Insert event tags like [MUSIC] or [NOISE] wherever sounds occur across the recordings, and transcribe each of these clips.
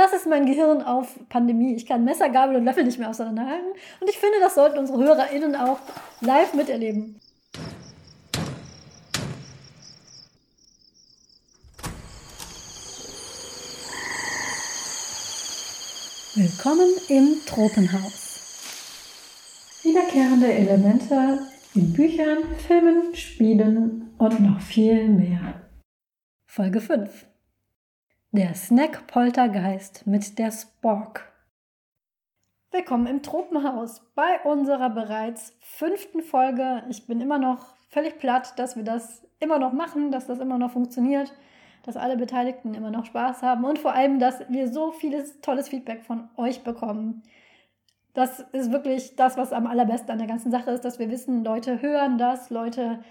Das ist mein Gehirn auf Pandemie. Ich kann Messer, Gabel und Löffel nicht mehr auseinanderhalten. Und ich finde, das sollten unsere HörerInnen auch live miterleben. Willkommen im Tropenhaus. Wiederkehrende Elemente in Büchern, Filmen, Spielen und noch viel mehr. Folge 5 der Snack-Poltergeist mit der Spork. Willkommen im Tropenhaus bei unserer bereits fünften Folge. Ich bin immer noch völlig platt, dass wir das immer noch machen, dass das immer noch funktioniert, dass alle Beteiligten immer noch Spaß haben und vor allem, dass wir so vieles tolles Feedback von euch bekommen. Das ist wirklich das, was am allerbesten an der ganzen Sache ist, dass wir wissen, Leute hören das, Leute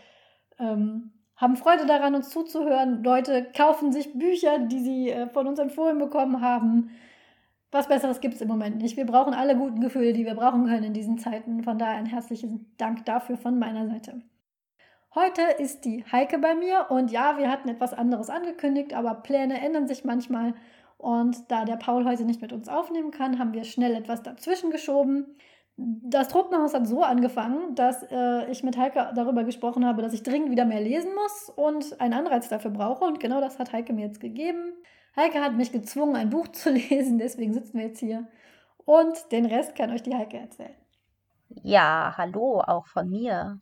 ähm, haben Freude daran, uns zuzuhören. Leute kaufen sich Bücher, die sie äh, von uns empfohlen bekommen haben. Was Besseres gibt es im Moment nicht. Wir brauchen alle guten Gefühle, die wir brauchen können in diesen Zeiten. Von daher ein herzlichen Dank dafür von meiner Seite. Heute ist die Heike bei mir und ja, wir hatten etwas anderes angekündigt, aber Pläne ändern sich manchmal. Und da der Paul heute nicht mit uns aufnehmen kann, haben wir schnell etwas dazwischen geschoben das Tropenhaus hat so angefangen, dass äh, ich mit Heike darüber gesprochen habe, dass ich dringend wieder mehr lesen muss und einen Anreiz dafür brauche. Und genau das hat Heike mir jetzt gegeben. Heike hat mich gezwungen, ein Buch [LAUGHS] zu lesen, deswegen sitzen wir jetzt hier. Und den Rest kann euch die Heike erzählen. Ja, hallo auch von mir.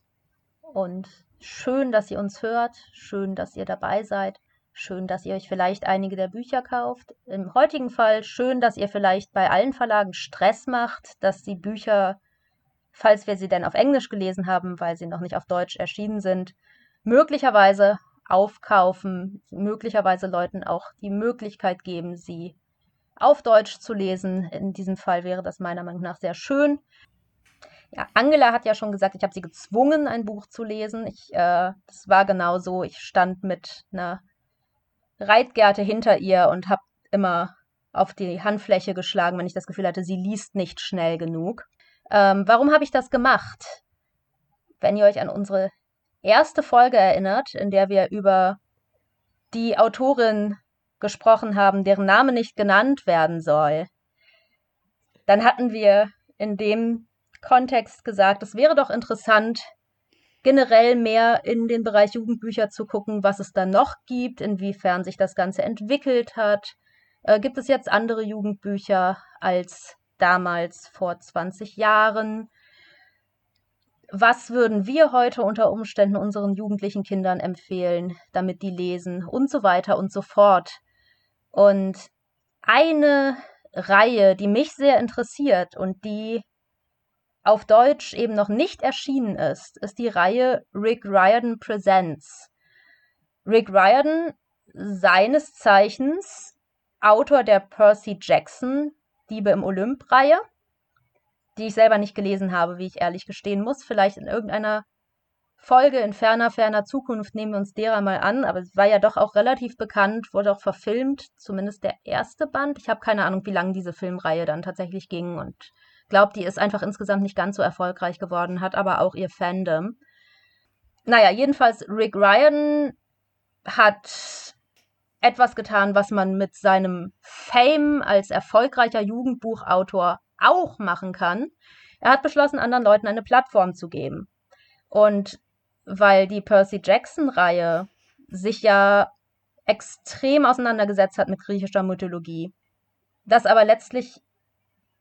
Und schön, dass ihr uns hört. Schön, dass ihr dabei seid. Schön, dass ihr euch vielleicht einige der Bücher kauft. Im heutigen Fall schön, dass ihr vielleicht bei allen Verlagen Stress macht, dass die Bücher, falls wir sie denn auf Englisch gelesen haben, weil sie noch nicht auf Deutsch erschienen sind, möglicherweise aufkaufen, möglicherweise Leuten auch die Möglichkeit geben, sie auf Deutsch zu lesen. In diesem Fall wäre das meiner Meinung nach sehr schön. Ja, Angela hat ja schon gesagt, ich habe sie gezwungen, ein Buch zu lesen. Ich, äh, das war genau so. Ich stand mit einer Reitgerte hinter ihr und habe immer auf die Handfläche geschlagen, wenn ich das Gefühl hatte, sie liest nicht schnell genug. Ähm, warum habe ich das gemacht? Wenn ihr euch an unsere erste Folge erinnert, in der wir über die Autorin gesprochen haben, deren Name nicht genannt werden soll, dann hatten wir in dem Kontext gesagt, es wäre doch interessant, generell mehr in den Bereich Jugendbücher zu gucken, was es da noch gibt, inwiefern sich das Ganze entwickelt hat. Äh, gibt es jetzt andere Jugendbücher als damals vor 20 Jahren? Was würden wir heute unter Umständen unseren jugendlichen Kindern empfehlen, damit die lesen und so weiter und so fort? Und eine Reihe, die mich sehr interessiert und die auf Deutsch eben noch nicht erschienen ist, ist die Reihe Rick Riordan Presents. Rick Riordan, seines Zeichens Autor der Percy Jackson Diebe im Olymp-Reihe, die ich selber nicht gelesen habe, wie ich ehrlich gestehen muss. Vielleicht in irgendeiner Folge in ferner, ferner Zukunft nehmen wir uns derer mal an, aber es war ja doch auch relativ bekannt, wurde auch verfilmt, zumindest der erste Band. Ich habe keine Ahnung, wie lange diese Filmreihe dann tatsächlich ging und glaube, die ist einfach insgesamt nicht ganz so erfolgreich geworden, hat aber auch ihr Fandom. Naja, jedenfalls Rick Ryan hat etwas getan, was man mit seinem Fame als erfolgreicher Jugendbuchautor auch machen kann. Er hat beschlossen, anderen Leuten eine Plattform zu geben. Und weil die Percy Jackson-Reihe sich ja extrem auseinandergesetzt hat mit griechischer Mythologie, das aber letztlich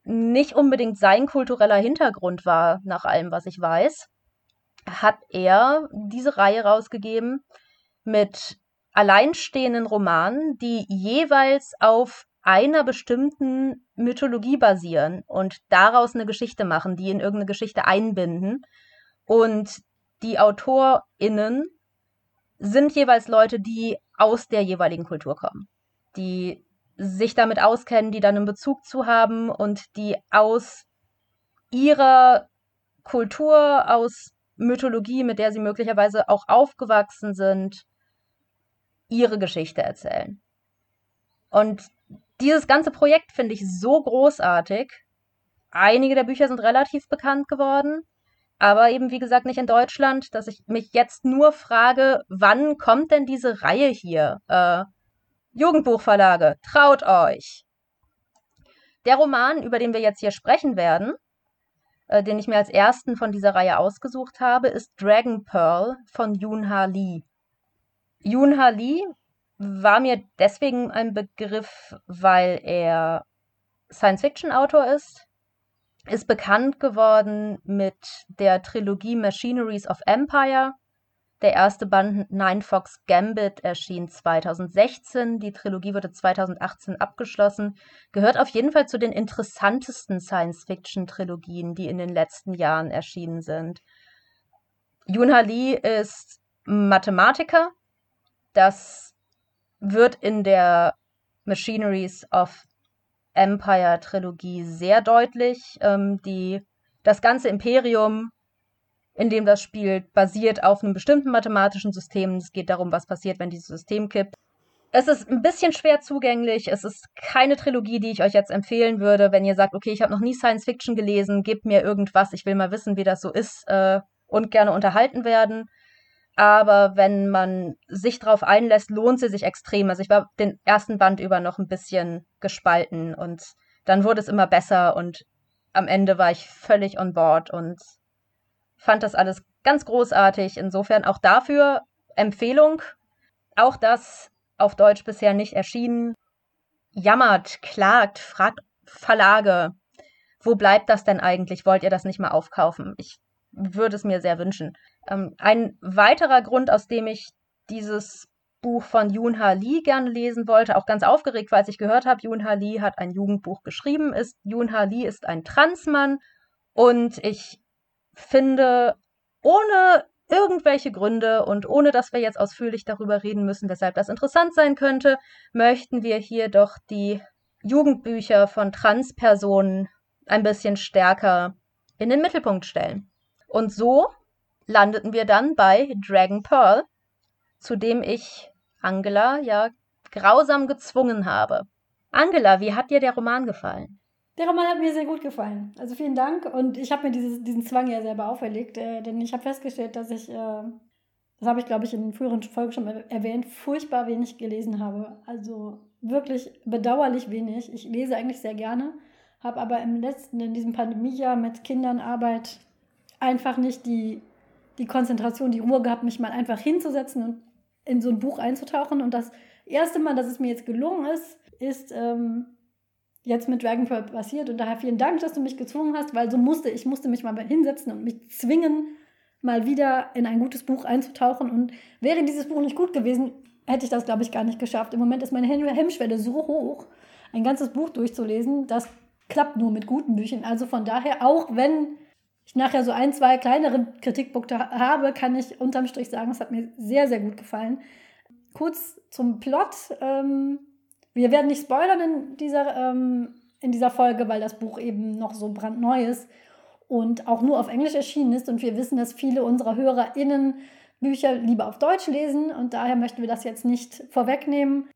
nicht unbedingt sein kultureller Hintergrund war, nach allem, was ich weiß, hat er diese Reihe rausgegeben mit alleinstehenden Romanen, die jeweils auf einer bestimmten Mythologie basieren und daraus eine Geschichte machen, die in irgendeine Geschichte einbinden. Und die AutorInnen sind jeweils Leute, die aus der jeweiligen Kultur kommen. Die sich damit auskennen, die dann einen Bezug zu haben und die aus ihrer Kultur, aus Mythologie, mit der sie möglicherweise auch aufgewachsen sind, ihre Geschichte erzählen. Und dieses ganze Projekt finde ich so großartig. Einige der Bücher sind relativ bekannt geworden, aber eben wie gesagt nicht in Deutschland, dass ich mich jetzt nur frage, wann kommt denn diese Reihe hier? Äh, Jugendbuchverlage, traut euch. Der Roman, über den wir jetzt hier sprechen werden, äh, den ich mir als ersten von dieser Reihe ausgesucht habe, ist Dragon Pearl von Yoon Ha Lee. Yoon Ha Lee war mir deswegen ein Begriff, weil er Science-Fiction-Autor ist, ist bekannt geworden mit der Trilogie Machineries of Empire. Der erste Band Nine Fox Gambit erschien 2016. Die Trilogie wurde 2018 abgeschlossen. Gehört auf jeden Fall zu den interessantesten Science-Fiction-Trilogien, die in den letzten Jahren erschienen sind. Yoon Lee ist Mathematiker. Das wird in der Machineries of Empire-Trilogie sehr deutlich. Ähm, die, das ganze Imperium, in dem das spielt, basiert auf einem bestimmten mathematischen System. Es geht darum, was passiert, wenn dieses System kippt. Es ist ein bisschen schwer zugänglich. Es ist keine Trilogie, die ich euch jetzt empfehlen würde, wenn ihr sagt, okay, ich habe noch nie Science Fiction gelesen, gebt mir irgendwas, ich will mal wissen, wie das so ist äh, und gerne unterhalten werden. Aber wenn man sich darauf einlässt, lohnt sie sich extrem. Also ich war den ersten Band über noch ein bisschen gespalten und dann wurde es immer besser und am Ende war ich völlig on board und fand das alles ganz großartig. Insofern auch dafür Empfehlung. Auch das auf Deutsch bisher nicht erschienen. Jammert, klagt, fragt Verlage, wo bleibt das denn eigentlich? Wollt ihr das nicht mal aufkaufen? Ich würde es mir sehr wünschen. Ähm, ein weiterer Grund, aus dem ich dieses Buch von Yoon Ha Lee gerne lesen wollte, auch ganz aufgeregt als ich gehört habe, Yoon Ha Lee hat ein Jugendbuch geschrieben, ist Yoon Ha Lee ist ein Transmann und ich finde, ohne irgendwelche Gründe und ohne dass wir jetzt ausführlich darüber reden müssen, weshalb das interessant sein könnte, möchten wir hier doch die Jugendbücher von Transpersonen ein bisschen stärker in den Mittelpunkt stellen. Und so landeten wir dann bei Dragon Pearl, zu dem ich Angela ja grausam gezwungen habe. Angela, wie hat dir der Roman gefallen? Der Roman hat mir sehr gut gefallen. Also vielen Dank. Und ich habe mir dieses, diesen Zwang ja selber auferlegt, äh, denn ich habe festgestellt, dass ich, äh, das habe ich glaube ich in früheren Folgen schon erwähnt, furchtbar wenig gelesen habe. Also wirklich bedauerlich wenig. Ich lese eigentlich sehr gerne, habe aber im letzten, in diesem Pandemiejahr mit Kindern Arbeit einfach nicht die die Konzentration, die Ruhe gehabt, mich mal einfach hinzusetzen und in so ein Buch einzutauchen. Und das erste Mal, dass es mir jetzt gelungen ist, ist ähm, jetzt mit Dragonfall passiert. Und daher vielen Dank, dass du mich gezwungen hast, weil so musste ich musste mich mal hinsetzen und mich zwingen, mal wieder in ein gutes Buch einzutauchen. Und wäre dieses Buch nicht gut gewesen, hätte ich das, glaube ich, gar nicht geschafft. Im Moment ist meine Hemmschwelle so hoch, ein ganzes Buch durchzulesen. Das klappt nur mit guten Büchern. Also von daher, auch wenn ich nachher so ein, zwei kleinere Kritikpunkte habe, kann ich unterm Strich sagen, es hat mir sehr, sehr gut gefallen. Kurz zum Plot. Ähm, wir werden nicht spoilern in dieser, ähm, in dieser Folge, weil das Buch eben noch so brandneu ist und auch nur auf Englisch erschienen ist. Und wir wissen, dass viele unserer HörerInnen Bücher lieber auf Deutsch lesen und daher möchten wir das jetzt nicht vorwegnehmen.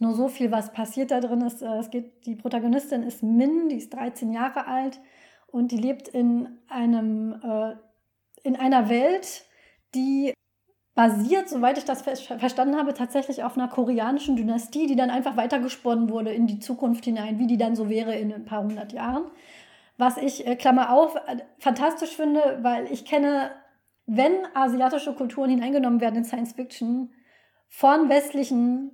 Nur so viel, was passiert da drin ist. Äh, es geht, die Protagonistin ist Min, die ist 13 Jahre alt und die lebt in einem äh, in einer Welt, die basiert, soweit ich das verstanden habe, tatsächlich auf einer koreanischen Dynastie, die dann einfach weitergesponnen wurde in die Zukunft hinein, wie die dann so wäre in ein paar hundert Jahren. Was ich, äh, Klammer auf, äh, fantastisch finde, weil ich kenne, wenn asiatische Kulturen hineingenommen werden in Science Fiction, von westlichen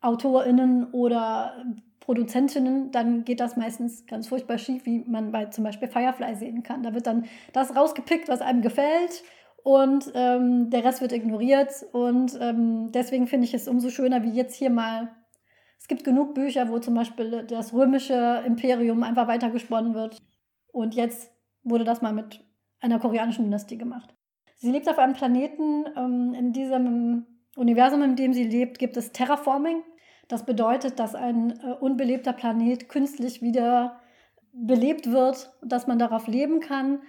AutorInnen oder Produzentinnen, dann geht das meistens ganz furchtbar schief, wie man bei zum Beispiel Firefly sehen kann. Da wird dann das rausgepickt, was einem gefällt und ähm, der Rest wird ignoriert. Und ähm, deswegen finde ich es umso schöner, wie jetzt hier mal. Es gibt genug Bücher, wo zum Beispiel das römische Imperium einfach weitergesponnen wird. Und jetzt wurde das mal mit einer koreanischen Dynastie gemacht. Sie lebt auf einem Planeten. Ähm, in diesem Universum, in dem sie lebt, gibt es Terraforming. Das bedeutet, dass ein äh, unbelebter Planet künstlich wieder belebt wird, dass man darauf leben kann.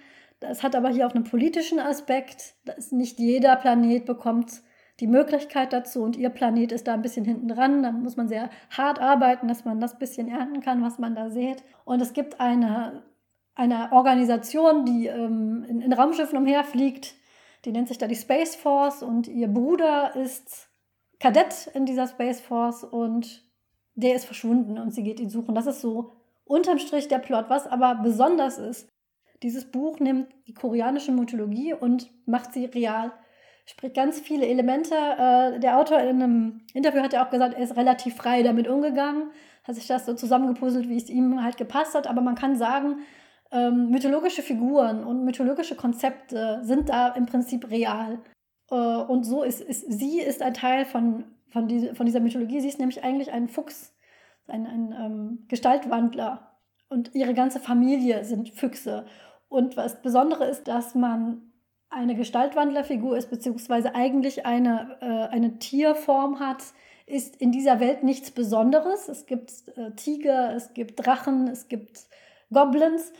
Das hat aber hier auch einen politischen Aspekt. Dass nicht jeder Planet bekommt die Möglichkeit dazu und ihr Planet ist da ein bisschen hinten dran. Da muss man sehr hart arbeiten, dass man das bisschen ernten kann, was man da sieht. Und es gibt eine, eine Organisation, die ähm, in, in Raumschiffen umherfliegt. Die nennt sich da die Space Force und ihr Bruder ist Kadett in dieser Space Force und der ist verschwunden und sie geht ihn suchen. Das ist so unterm Strich der Plot. Was aber besonders ist, dieses Buch nimmt die koreanische Mythologie und macht sie real. Sprich ganz viele Elemente. Äh, der Autor in einem Interview hat ja auch gesagt, er ist relativ frei damit umgegangen, hat sich das so zusammengepuzzelt, wie es ihm halt gepasst hat. Aber man kann sagen, ähm, mythologische Figuren und mythologische Konzepte sind da im Prinzip real. Äh, und so ist, ist sie ist ein Teil von, von, diese, von dieser Mythologie. Sie ist nämlich eigentlich ein Fuchs, ein, ein ähm, Gestaltwandler. Und ihre ganze Familie sind Füchse. Und was Besondere ist, dass man eine Gestaltwandlerfigur ist, beziehungsweise eigentlich eine, äh, eine Tierform hat, ist in dieser Welt nichts Besonderes. Es gibt äh, Tiger, es gibt Drachen, es gibt Goblins,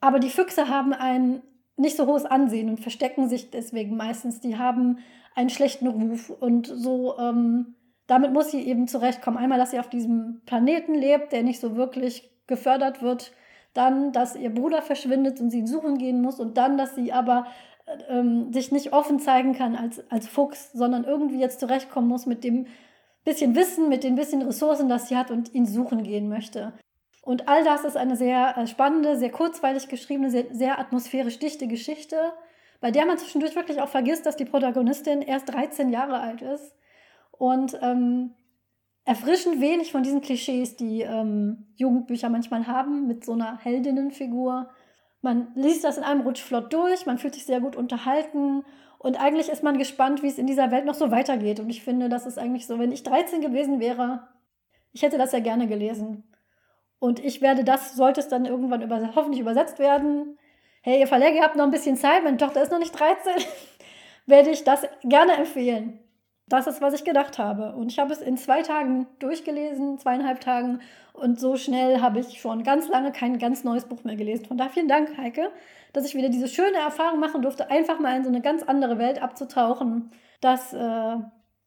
aber die Füchse haben ein nicht so hohes Ansehen und verstecken sich deswegen meistens. Die haben einen schlechten Ruf und so. Ähm, damit muss sie eben zurechtkommen. Einmal, dass sie auf diesem Planeten lebt, der nicht so wirklich gefördert wird. Dann, dass ihr Bruder verschwindet und sie ihn suchen gehen muss. Und dann, dass sie aber ähm, sich nicht offen zeigen kann als, als Fuchs, sondern irgendwie jetzt zurechtkommen muss mit dem bisschen Wissen, mit den bisschen Ressourcen, das sie hat und ihn suchen gehen möchte. Und all das ist eine sehr äh, spannende, sehr kurzweilig geschriebene, sehr, sehr atmosphärisch dichte Geschichte, bei der man zwischendurch wirklich auch vergisst, dass die Protagonistin erst 13 Jahre alt ist und ähm, erfrischend wenig von diesen Klischees, die ähm, Jugendbücher manchmal haben, mit so einer Heldinnenfigur. Man liest das in einem Rutsch flott durch, man fühlt sich sehr gut unterhalten und eigentlich ist man gespannt, wie es in dieser Welt noch so weitergeht. Und ich finde, das ist eigentlich so, wenn ich 13 gewesen wäre, ich hätte das ja gerne gelesen. Und ich werde das, sollte es dann irgendwann über, hoffentlich übersetzt werden. Hey, ihr Verleger, ihr habt noch ein bisschen Zeit, meine Tochter ist noch nicht 13, [LAUGHS] werde ich das gerne empfehlen. Das ist, was ich gedacht habe. Und ich habe es in zwei Tagen durchgelesen, zweieinhalb Tagen. Und so schnell habe ich schon ganz lange kein ganz neues Buch mehr gelesen. Von daher vielen Dank, Heike, dass ich wieder diese schöne Erfahrung machen durfte, einfach mal in so eine ganz andere Welt abzutauchen. Das äh,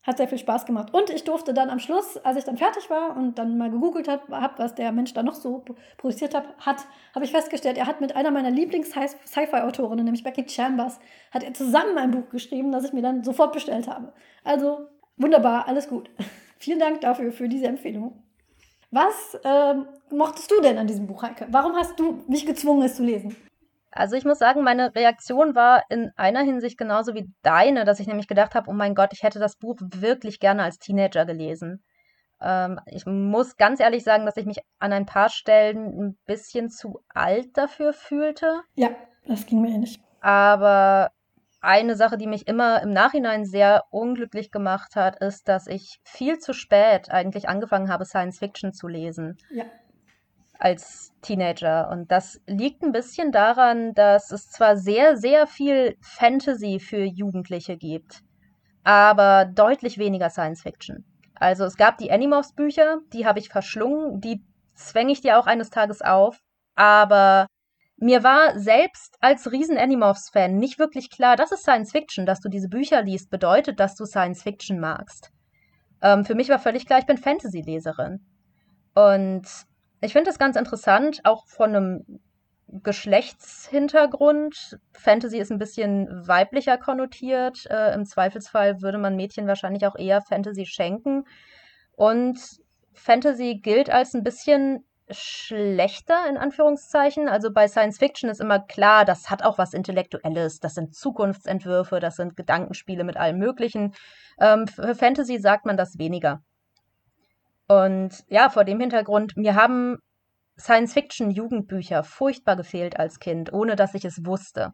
hat sehr viel Spaß gemacht. Und ich durfte dann am Schluss, als ich dann fertig war und dann mal gegoogelt habe, hab, was der Mensch da noch so produziert hat, hat habe ich festgestellt, er hat mit einer meiner Lieblings-Sci-Fi-Autorinnen, nämlich Becky Chambers, hat er zusammen ein Buch geschrieben, das ich mir dann sofort bestellt habe. Also wunderbar, alles gut. [LAUGHS] Vielen Dank dafür, für diese Empfehlung. Was ähm, mochtest du denn an diesem Buch, Heike? Warum hast du mich gezwungen, es zu lesen? Also ich muss sagen, meine Reaktion war in einer Hinsicht genauso wie deine, dass ich nämlich gedacht habe, oh mein Gott, ich hätte das Buch wirklich gerne als Teenager gelesen. Ähm, ich muss ganz ehrlich sagen, dass ich mich an ein paar Stellen ein bisschen zu alt dafür fühlte. Ja, das ging mir ähnlich. Aber eine Sache, die mich immer im Nachhinein sehr unglücklich gemacht hat, ist, dass ich viel zu spät eigentlich angefangen habe, Science Fiction zu lesen. Ja als Teenager. Und das liegt ein bisschen daran, dass es zwar sehr, sehr viel Fantasy für Jugendliche gibt, aber deutlich weniger Science Fiction. Also es gab die Animorphs Bücher, die habe ich verschlungen, die zwänge ich dir auch eines Tages auf, aber mir war selbst als riesen Animorphs Fan nicht wirklich klar, das ist Science Fiction, dass du diese Bücher liest, bedeutet, dass du Science Fiction magst. Ähm, für mich war völlig klar, ich bin Fantasy-Leserin. Und ich finde das ganz interessant, auch von einem Geschlechtshintergrund. Fantasy ist ein bisschen weiblicher konnotiert. Äh, Im Zweifelsfall würde man Mädchen wahrscheinlich auch eher Fantasy schenken. Und Fantasy gilt als ein bisschen schlechter in Anführungszeichen. Also bei Science Fiction ist immer klar, das hat auch was Intellektuelles, das sind Zukunftsentwürfe, das sind Gedankenspiele mit allem Möglichen. Ähm, für Fantasy sagt man das weniger. Und ja, vor dem Hintergrund, mir haben Science-Fiction-Jugendbücher furchtbar gefehlt als Kind, ohne dass ich es wusste.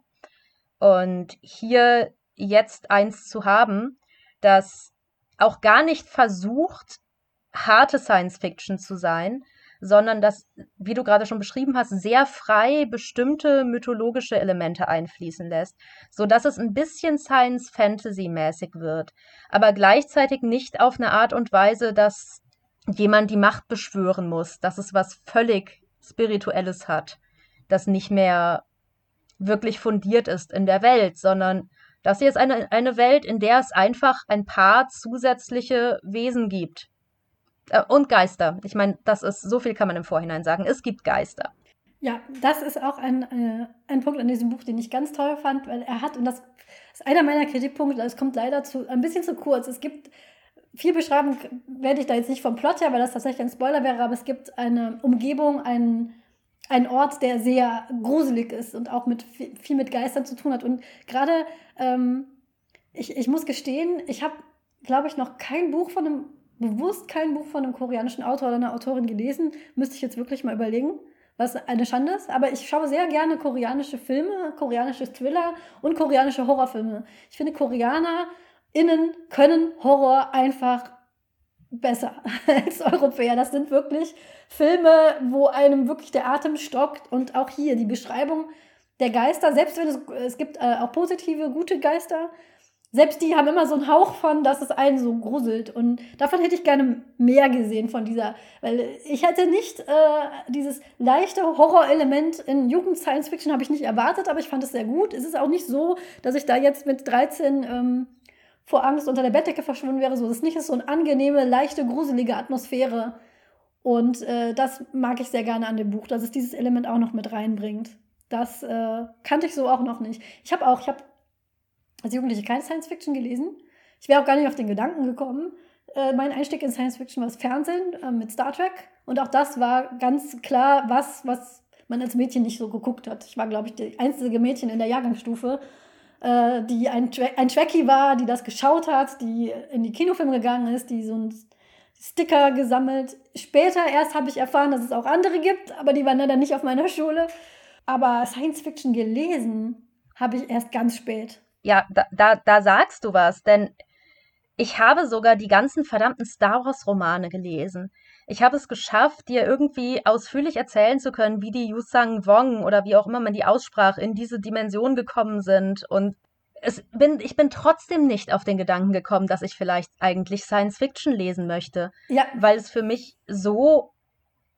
Und hier jetzt eins zu haben, das auch gar nicht versucht, harte Science-Fiction zu sein, sondern das, wie du gerade schon beschrieben hast, sehr frei bestimmte mythologische Elemente einfließen lässt, so dass es ein bisschen Science-Fantasy-mäßig wird, aber gleichzeitig nicht auf eine Art und Weise, dass jemand die Macht beschwören muss, dass es was völlig Spirituelles hat, das nicht mehr wirklich fundiert ist in der Welt, sondern das hier ist eine, eine Welt, in der es einfach ein paar zusätzliche Wesen gibt. Äh, und Geister. Ich meine, das ist, so viel kann man im Vorhinein sagen. Es gibt Geister. Ja, das ist auch ein, äh, ein Punkt an diesem Buch, den ich ganz toll fand, weil er hat, und das ist einer meiner Kritikpunkte, das kommt leider zu, ein bisschen zu kurz. Es gibt viel beschreiben werde ich da jetzt nicht vom Plot her, weil das tatsächlich ein Spoiler wäre, aber es gibt eine Umgebung, einen ein Ort, der sehr gruselig ist und auch mit viel mit Geistern zu tun hat. Und gerade, ähm, ich, ich muss gestehen, ich habe, glaube ich, noch kein Buch von einem, bewusst kein Buch von einem koreanischen Autor oder einer Autorin gelesen. Müsste ich jetzt wirklich mal überlegen, was eine Schande ist. Aber ich schaue sehr gerne koreanische Filme, koreanische Thriller und koreanische Horrorfilme. Ich finde, KoreanerInnen können Horror einfach besser [LAUGHS] als Europäer. Das sind wirklich Filme, wo einem wirklich der Atem stockt und auch hier die Beschreibung der Geister, selbst wenn es, es gibt äh, auch positive, gute Geister, selbst die haben immer so einen Hauch von, dass es einen so gruselt. Und davon hätte ich gerne mehr gesehen von dieser, weil ich hätte nicht äh, dieses leichte Horrorelement in Jugend-Science-Fiction habe ich nicht erwartet, aber ich fand es sehr gut. Es ist auch nicht so, dass ich da jetzt mit 13 ähm, vor Angst unter der Bettdecke verschwunden wäre. So, das ist nicht so eine angenehme, leichte, gruselige Atmosphäre. Und äh, das mag ich sehr gerne an dem Buch, dass es dieses Element auch noch mit reinbringt. Das äh, kannte ich so auch noch nicht. Ich habe auch, ich habe als Jugendliche keine Science Fiction gelesen. Ich wäre auch gar nicht auf den Gedanken gekommen. Äh, mein Einstieg in Science Fiction war das Fernsehen äh, mit Star Trek. Und auch das war ganz klar was, was man als Mädchen nicht so geguckt hat. Ich war, glaube ich, die einzige Mädchen in der Jahrgangsstufe, äh, die ein, Tra ein Trekkie war, die das geschaut hat, die in die Kinofilme gegangen ist, die so ein Sticker gesammelt. Später erst habe ich erfahren, dass es auch andere gibt, aber die waren dann nicht auf meiner Schule. Aber Science Fiction gelesen habe ich erst ganz spät. Ja, da, da, da sagst du was, denn ich habe sogar die ganzen verdammten Star Wars-Romane gelesen. Ich habe es geschafft, dir irgendwie ausführlich erzählen zu können, wie die Yusang Wong oder wie auch immer man die aussprach, in diese Dimension gekommen sind. Und es bin, ich bin trotzdem nicht auf den Gedanken gekommen, dass ich vielleicht eigentlich Science Fiction lesen möchte. Ja. Weil es für mich so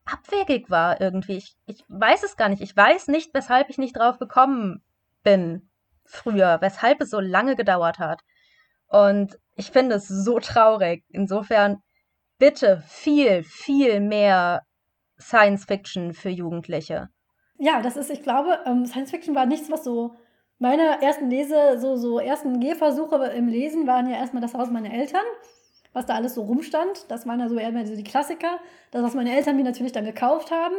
abwegig war irgendwie. Ich, ich weiß es gar nicht. Ich weiß nicht, weshalb ich nicht drauf gekommen bin früher, weshalb es so lange gedauert hat. Und ich finde es so traurig. Insofern bitte viel, viel mehr Science Fiction für Jugendliche. Ja, das ist, ich glaube, ähm, Science Fiction war nichts, was so meine ersten Lese, so, so ersten Gehversuche im Lesen waren ja erstmal das Haus meiner Eltern, was da alles so rumstand. Das waren ja so eher so die Klassiker. Das, was meine Eltern mir natürlich dann gekauft haben.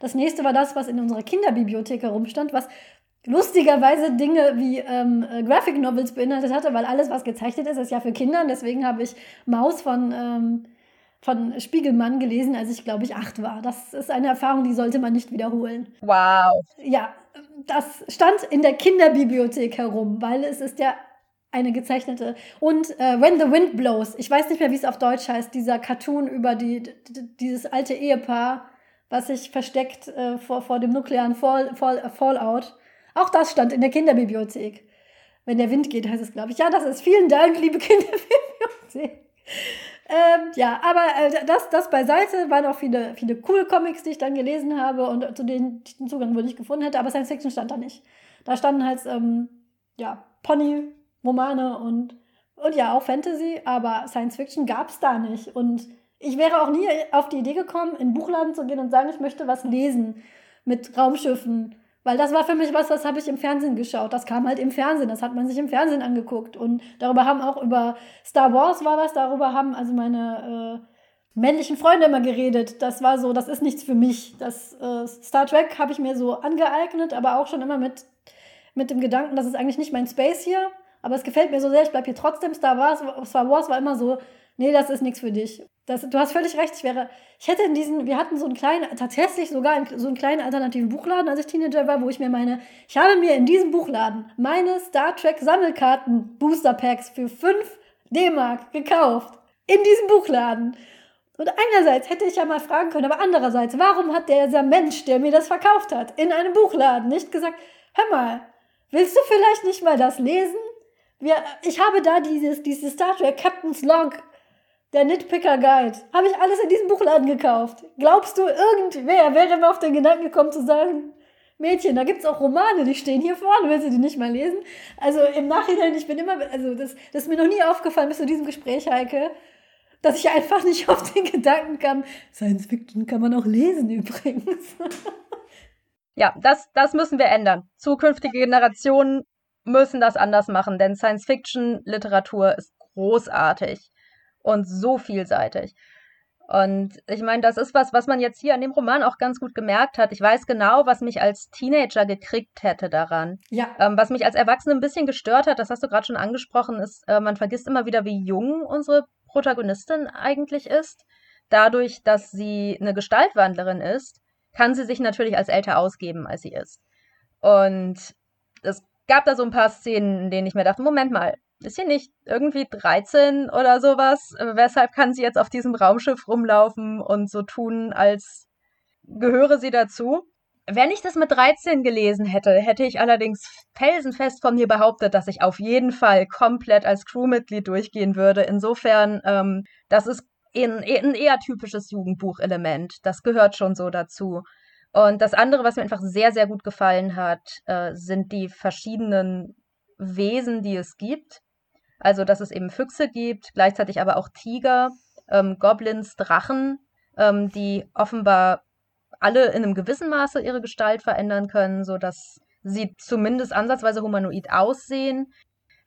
Das nächste war das, was in unserer Kinderbibliothek herumstand, was lustigerweise Dinge wie ähm, äh, Graphic Novels beinhaltet hatte, weil alles, was gezeichnet ist, ist ja für Kinder. Deswegen habe ich Maus von, ähm, von Spiegelmann gelesen, als ich, glaube ich, acht war. Das ist eine Erfahrung, die sollte man nicht wiederholen. Wow. Ja, das stand in der Kinderbibliothek herum, weil es ist ja eine gezeichnete. Und äh, When the Wind Blows, ich weiß nicht mehr, wie es auf Deutsch heißt, dieser Cartoon über die, dieses alte Ehepaar, was sich versteckt äh, vor, vor dem nuklearen Fall, Fall, Fallout. Auch das stand in der Kinderbibliothek. Wenn der Wind geht, heißt es, glaube ich. Ja, das ist vielen Dank, liebe [LAUGHS] Kinderbibliothek. Ähm, ja, aber äh, das, das beiseite waren auch viele, viele coole Comics, die ich dann gelesen habe und zu denen ich den Zugang wohl nicht gefunden hätte, aber Science Fiction stand da nicht. Da standen halt, ähm, ja, Pony-Romane und, und ja, auch Fantasy, aber Science Fiction gab es da nicht. Und ich wäre auch nie auf die Idee gekommen, in den Buchladen zu gehen und sagen, ich möchte was lesen mit Raumschiffen weil das war für mich was, was habe ich im Fernsehen geschaut. Das kam halt im Fernsehen, das hat man sich im Fernsehen angeguckt. Und darüber haben auch über Star Wars war was, darüber haben also meine äh, männlichen Freunde immer geredet. Das war so, das ist nichts für mich. Das äh, Star Trek habe ich mir so angeeignet, aber auch schon immer mit, mit dem Gedanken, das ist eigentlich nicht mein Space hier. Aber es gefällt mir so sehr, ich bleibe hier trotzdem. Star Wars, Star Wars war immer so, nee, das ist nichts für dich. Das, du hast völlig recht. Ich wäre, ich hätte in diesen, wir hatten so einen kleinen, tatsächlich sogar einen, so einen kleinen alternativen Buchladen, als ich Teenager war, wo ich mir meine, ich habe mir in diesem Buchladen meine Star Trek Sammelkarten Booster Packs für 5 D-Mark gekauft. In diesem Buchladen. Und einerseits hätte ich ja mal fragen können, aber andererseits, warum hat dieser Mensch, der mir das verkauft hat, in einem Buchladen nicht gesagt, hör mal, willst du vielleicht nicht mal das lesen? Wir, ich habe da dieses, dieses Star Trek Captain's Log der Nitpicker Guide. Habe ich alles in diesem Buchladen gekauft. Glaubst du, irgendwer wäre mir auf den Gedanken gekommen zu sagen, Mädchen, da gibt es auch Romane, die stehen hier vorne, willst du die nicht mal lesen? Also im Nachhinein, ich bin immer, also das, das ist mir noch nie aufgefallen bis zu diesem Gespräch, Heike, dass ich einfach nicht [LAUGHS] auf den Gedanken kam, Science Fiction kann man auch lesen übrigens. [LAUGHS] Ja, das, das müssen wir ändern. Zukünftige Generationen müssen das anders machen, denn Science Fiction Literatur ist großartig und so vielseitig. Und ich meine, das ist was, was man jetzt hier an dem Roman auch ganz gut gemerkt hat. Ich weiß genau, was mich als Teenager gekriegt hätte daran. Ja. Ähm, was mich als Erwachsene ein bisschen gestört hat, das hast du gerade schon angesprochen, ist, äh, man vergisst immer wieder, wie jung unsere Protagonistin eigentlich ist. Dadurch, dass sie eine Gestaltwandlerin ist, kann sie sich natürlich als älter ausgeben, als sie ist. Und es gab da so ein paar Szenen, in denen ich mir dachte, Moment mal, ist sie nicht irgendwie 13 oder sowas? Weshalb kann sie jetzt auf diesem Raumschiff rumlaufen und so tun, als gehöre sie dazu? Wenn ich das mit 13 gelesen hätte, hätte ich allerdings felsenfest von mir behauptet, dass ich auf jeden Fall komplett als Crewmitglied durchgehen würde. Insofern, ähm, das ist ein, ein eher typisches Jugendbuchelement. Das gehört schon so dazu. Und das andere, was mir einfach sehr, sehr gut gefallen hat, äh, sind die verschiedenen Wesen, die es gibt. Also, dass es eben Füchse gibt, gleichzeitig aber auch Tiger, ähm, Goblins, Drachen, ähm, die offenbar alle in einem gewissen Maße ihre Gestalt verändern können, sodass sie zumindest ansatzweise humanoid aussehen.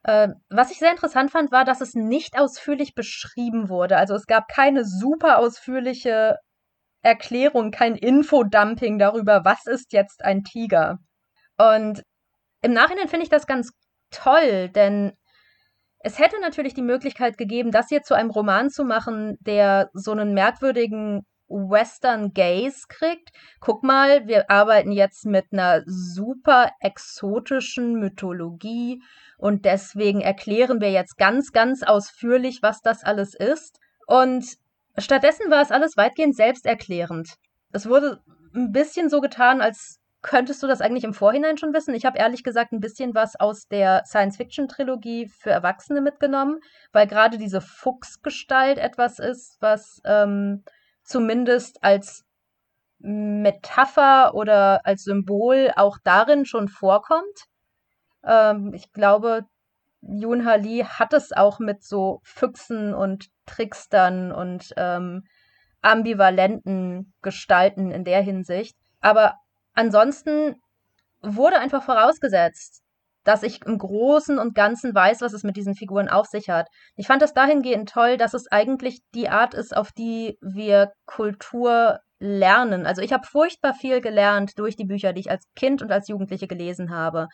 Äh, was ich sehr interessant fand, war, dass es nicht ausführlich beschrieben wurde. Also es gab keine super ausführliche Erklärung, kein Infodumping darüber, was ist jetzt ein Tiger. Und im Nachhinein finde ich das ganz toll, denn es hätte natürlich die Möglichkeit gegeben, das hier zu einem Roman zu machen, der so einen merkwürdigen Western Gaze kriegt. Guck mal, wir arbeiten jetzt mit einer super exotischen Mythologie und deswegen erklären wir jetzt ganz, ganz ausführlich, was das alles ist. Und stattdessen war es alles weitgehend selbsterklärend. Es wurde ein bisschen so getan, als Könntest du das eigentlich im Vorhinein schon wissen? Ich habe ehrlich gesagt ein bisschen was aus der Science-Fiction-Trilogie für Erwachsene mitgenommen, weil gerade diese Fuchsgestalt etwas ist, was ähm, zumindest als Metapher oder als Symbol auch darin schon vorkommt. Ähm, ich glaube, Yoon Ha Lee hat es auch mit so Füchsen und Trickstern und ähm, ambivalenten Gestalten in der Hinsicht. Aber Ansonsten wurde einfach vorausgesetzt, dass ich im Großen und Ganzen weiß, was es mit diesen Figuren auf sich hat. Ich fand das dahingehend toll, dass es eigentlich die Art ist, auf die wir Kultur lernen. Also ich habe furchtbar viel gelernt durch die Bücher, die ich als Kind und als Jugendliche gelesen habe.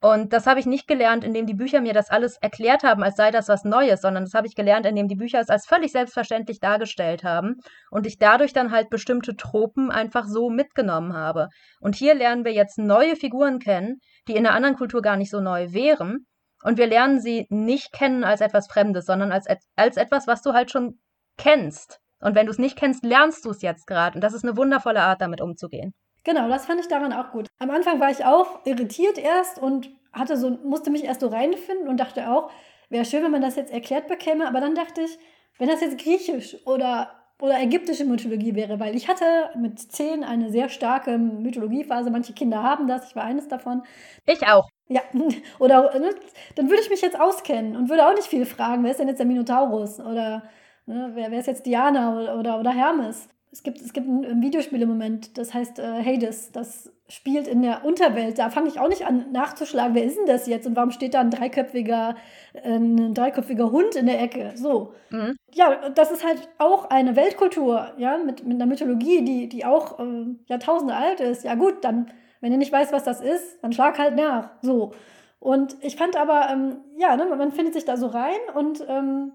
Und das habe ich nicht gelernt, indem die Bücher mir das alles erklärt haben, als sei das was Neues, sondern das habe ich gelernt, indem die Bücher es als völlig selbstverständlich dargestellt haben und ich dadurch dann halt bestimmte Tropen einfach so mitgenommen habe. Und hier lernen wir jetzt neue Figuren kennen, die in einer anderen Kultur gar nicht so neu wären. Und wir lernen sie nicht kennen als etwas Fremdes, sondern als, als etwas, was du halt schon kennst. Und wenn du es nicht kennst, lernst du es jetzt gerade. Und das ist eine wundervolle Art, damit umzugehen. Genau, das fand ich daran auch gut. Am Anfang war ich auch irritiert erst und hatte so, musste mich erst so reinfinden und dachte auch, wäre schön, wenn man das jetzt erklärt bekäme. Aber dann dachte ich, wenn das jetzt griechisch oder, oder ägyptische Mythologie wäre, weil ich hatte mit zehn eine sehr starke Mythologiephase. Manche Kinder haben das, ich war eines davon. Ich auch. Ja, [LAUGHS] oder ne, dann würde ich mich jetzt auskennen und würde auch nicht viel fragen, wer ist denn jetzt der Minotaurus oder ne, wer, wer ist jetzt Diana oder, oder, oder Hermes. Es gibt, es gibt ein Videospiel im Moment, das heißt äh, Hades. Das spielt in der Unterwelt. Da fange ich auch nicht an nachzuschlagen, wer ist denn das jetzt und warum steht da ein dreiköpfiger, äh, ein dreiköpfiger Hund in der Ecke. So. Mhm. Ja, das ist halt auch eine Weltkultur, ja, mit, mit einer Mythologie, die, die auch äh, Jahrtausende alt ist. Ja, gut, dann, wenn ihr nicht weißt, was das ist, dann schlag halt nach. So. Und ich fand aber, ähm, ja, ne, man findet sich da so rein und ähm,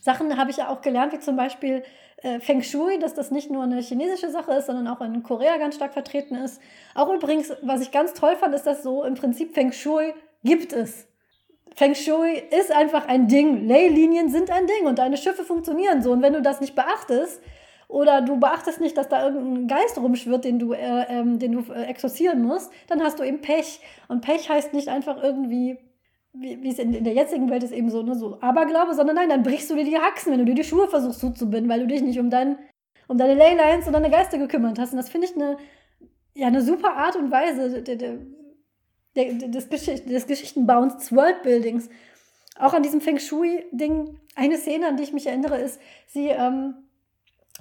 Sachen habe ich ja auch gelernt, wie zum Beispiel äh, Feng Shui, dass das nicht nur eine chinesische Sache ist, sondern auch in Korea ganz stark vertreten ist. Auch übrigens, was ich ganz toll fand, ist, dass so im Prinzip Feng Shui gibt es. Feng Shui ist einfach ein Ding. Leylinien sind ein Ding und deine Schiffe funktionieren so. Und wenn du das nicht beachtest oder du beachtest nicht, dass da irgendein Geist rumschwirrt, den du, äh, ähm, den du äh, exorzieren musst, dann hast du eben Pech. Und Pech heißt nicht einfach irgendwie wie, es in, in, der jetzigen Welt ist, eben so, ne, so Aberglaube, sondern nein, dann brichst du dir die Haxen, wenn du dir die Schuhe versuchst zuzubinden, weil du dich nicht um, dein, um deine Leylines und deine Geister gekümmert hast. Und das finde ich eine, ja, eine super Art und Weise der, der, der, des, Geschicht des Geschichtenbauens, des Worldbuildings. Auch an diesem Feng Shui-Ding, eine Szene, an die ich mich erinnere, ist, sie ähm,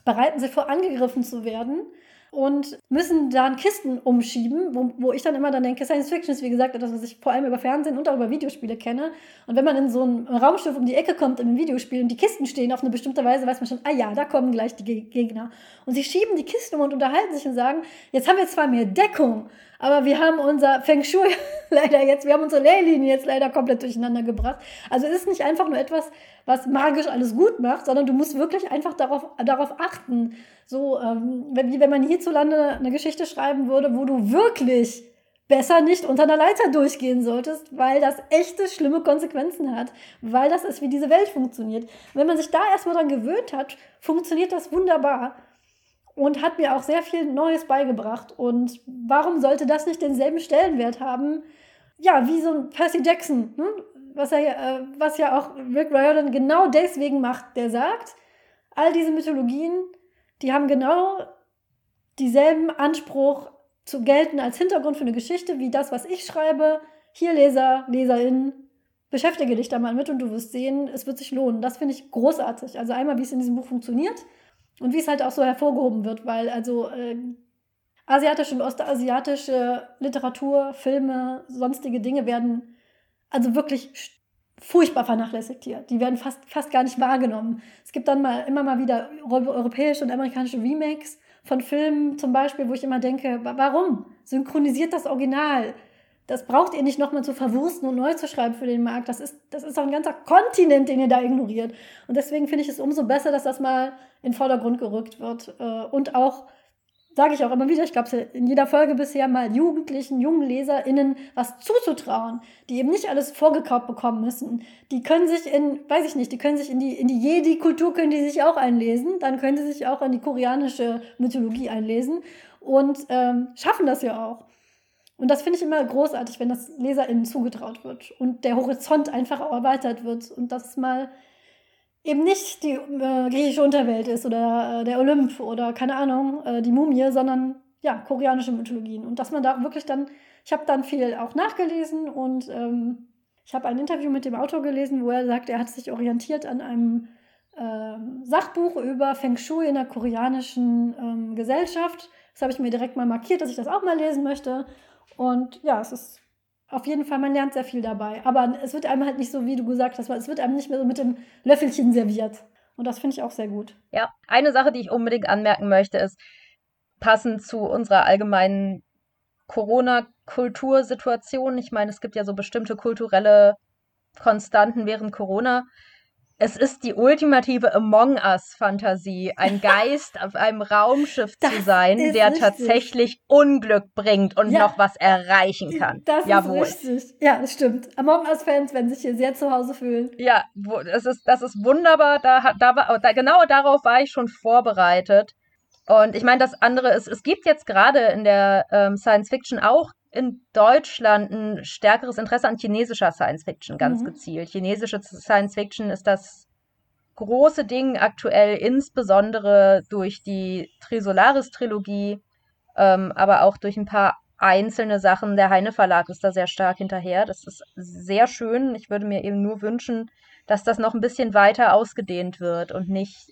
bereiten sich vor, angegriffen zu werden und müssen dann Kisten umschieben, wo, wo ich dann immer dann denke, Science Fiction ist wie gesagt etwas, was ich vor allem über Fernsehen und auch über Videospiele kenne. Und wenn man in so ein Raumschiff um die Ecke kommt in einem Videospiel und die Kisten stehen auf eine bestimmte Weise, weiß man schon, ah ja, da kommen gleich die Gegner. Und sie schieben die Kisten um und unterhalten sich und sagen, jetzt haben wir zwar mehr Deckung, aber wir haben unser Feng Shui [LAUGHS] leider jetzt, wir haben unsere Lehrlinie jetzt leider komplett durcheinander gebracht. Also es ist nicht einfach nur etwas, was magisch alles gut macht, sondern du musst wirklich einfach darauf, darauf achten. So, ähm, wie wenn man hierzulande eine Geschichte schreiben würde, wo du wirklich besser nicht unter einer Leiter durchgehen solltest, weil das echte schlimme Konsequenzen hat, weil das ist, wie diese Welt funktioniert. Wenn man sich da erstmal dran gewöhnt hat, funktioniert das wunderbar und hat mir auch sehr viel Neues beigebracht. Und warum sollte das nicht denselben Stellenwert haben? Ja, wie so ein Percy Jackson, ne? was, er, äh, was ja auch Rick Riordan genau deswegen macht. Der sagt, all diese Mythologien, die haben genau dieselben Anspruch zu gelten als Hintergrund für eine Geschichte wie das, was ich schreibe. Hier, Leser, Leserin, beschäftige dich da mal mit und du wirst sehen, es wird sich lohnen. Das finde ich großartig. Also einmal, wie es in diesem Buch funktioniert und wie es halt auch so hervorgehoben wird, weil also äh, asiatische und ostasiatische Literatur, Filme, sonstige Dinge werden also wirklich furchtbar vernachlässigt hier. Die werden fast, fast gar nicht wahrgenommen. Es gibt dann mal immer mal wieder europäische und amerikanische Remakes von Filmen zum Beispiel, wo ich immer denke, warum? Synchronisiert das Original. Das braucht ihr nicht nochmal zu verwursten und neu zu schreiben für den Markt. Das ist, das ist auch ein ganzer Kontinent, den ihr da ignoriert. Und deswegen finde ich es umso besser, dass das mal in den Vordergrund gerückt wird. Äh, und auch, sage ich auch immer wieder, ich glaube, in jeder Folge bisher mal Jugendlichen, jungen LeserInnen was zuzutrauen, die eben nicht alles vorgekauft bekommen müssen. Die können sich in, weiß ich nicht, die können sich in die, in die Jedi-Kultur können die sich auch einlesen. Dann können sie sich auch in die koreanische Mythologie einlesen und ähm, schaffen das ja auch. Und das finde ich immer großartig, wenn das LeserInnen zugetraut wird und der Horizont einfach erweitert wird und das mal eben nicht die äh, griechische Unterwelt ist oder äh, der Olymp oder keine Ahnung, äh, die Mumie, sondern ja, koreanische Mythologien. Und dass man da wirklich dann, ich habe dann viel auch nachgelesen und ähm, ich habe ein Interview mit dem Autor gelesen, wo er sagt, er hat sich orientiert an einem ähm, Sachbuch über Feng Shui in der koreanischen ähm, Gesellschaft. Das habe ich mir direkt mal markiert, dass ich das auch mal lesen möchte. Und ja, es ist auf jeden Fall, man lernt sehr viel dabei. Aber es wird einem halt nicht so, wie du gesagt hast, es wird einem nicht mehr so mit dem Löffelchen serviert. Und das finde ich auch sehr gut. Ja, eine Sache, die ich unbedingt anmerken möchte, ist, passend zu unserer allgemeinen Corona-Kultursituation. Ich meine, es gibt ja so bestimmte kulturelle Konstanten während Corona es ist die ultimative Among Us-Fantasie, ein [LAUGHS] Geist auf einem Raumschiff das zu sein, der richtig. tatsächlich Unglück bringt und ja. noch was erreichen kann. Das Jawohl. ist richtig. Ja, das stimmt. Among Us-Fans werden sich hier sehr zu Hause fühlen. Ja, das ist, das ist wunderbar. Da, da, da, genau darauf war ich schon vorbereitet. Und ich meine, das andere ist, es gibt jetzt gerade in der ähm, Science Fiction auch in Deutschland ein stärkeres Interesse an chinesischer Science Fiction, ganz mhm. gezielt. Chinesische Science Fiction ist das große Ding aktuell, insbesondere durch die Trisolaris-Trilogie, ähm, aber auch durch ein paar einzelne Sachen. Der Heine Verlag ist da sehr stark hinterher. Das ist sehr schön. Ich würde mir eben nur wünschen, dass das noch ein bisschen weiter ausgedehnt wird und nicht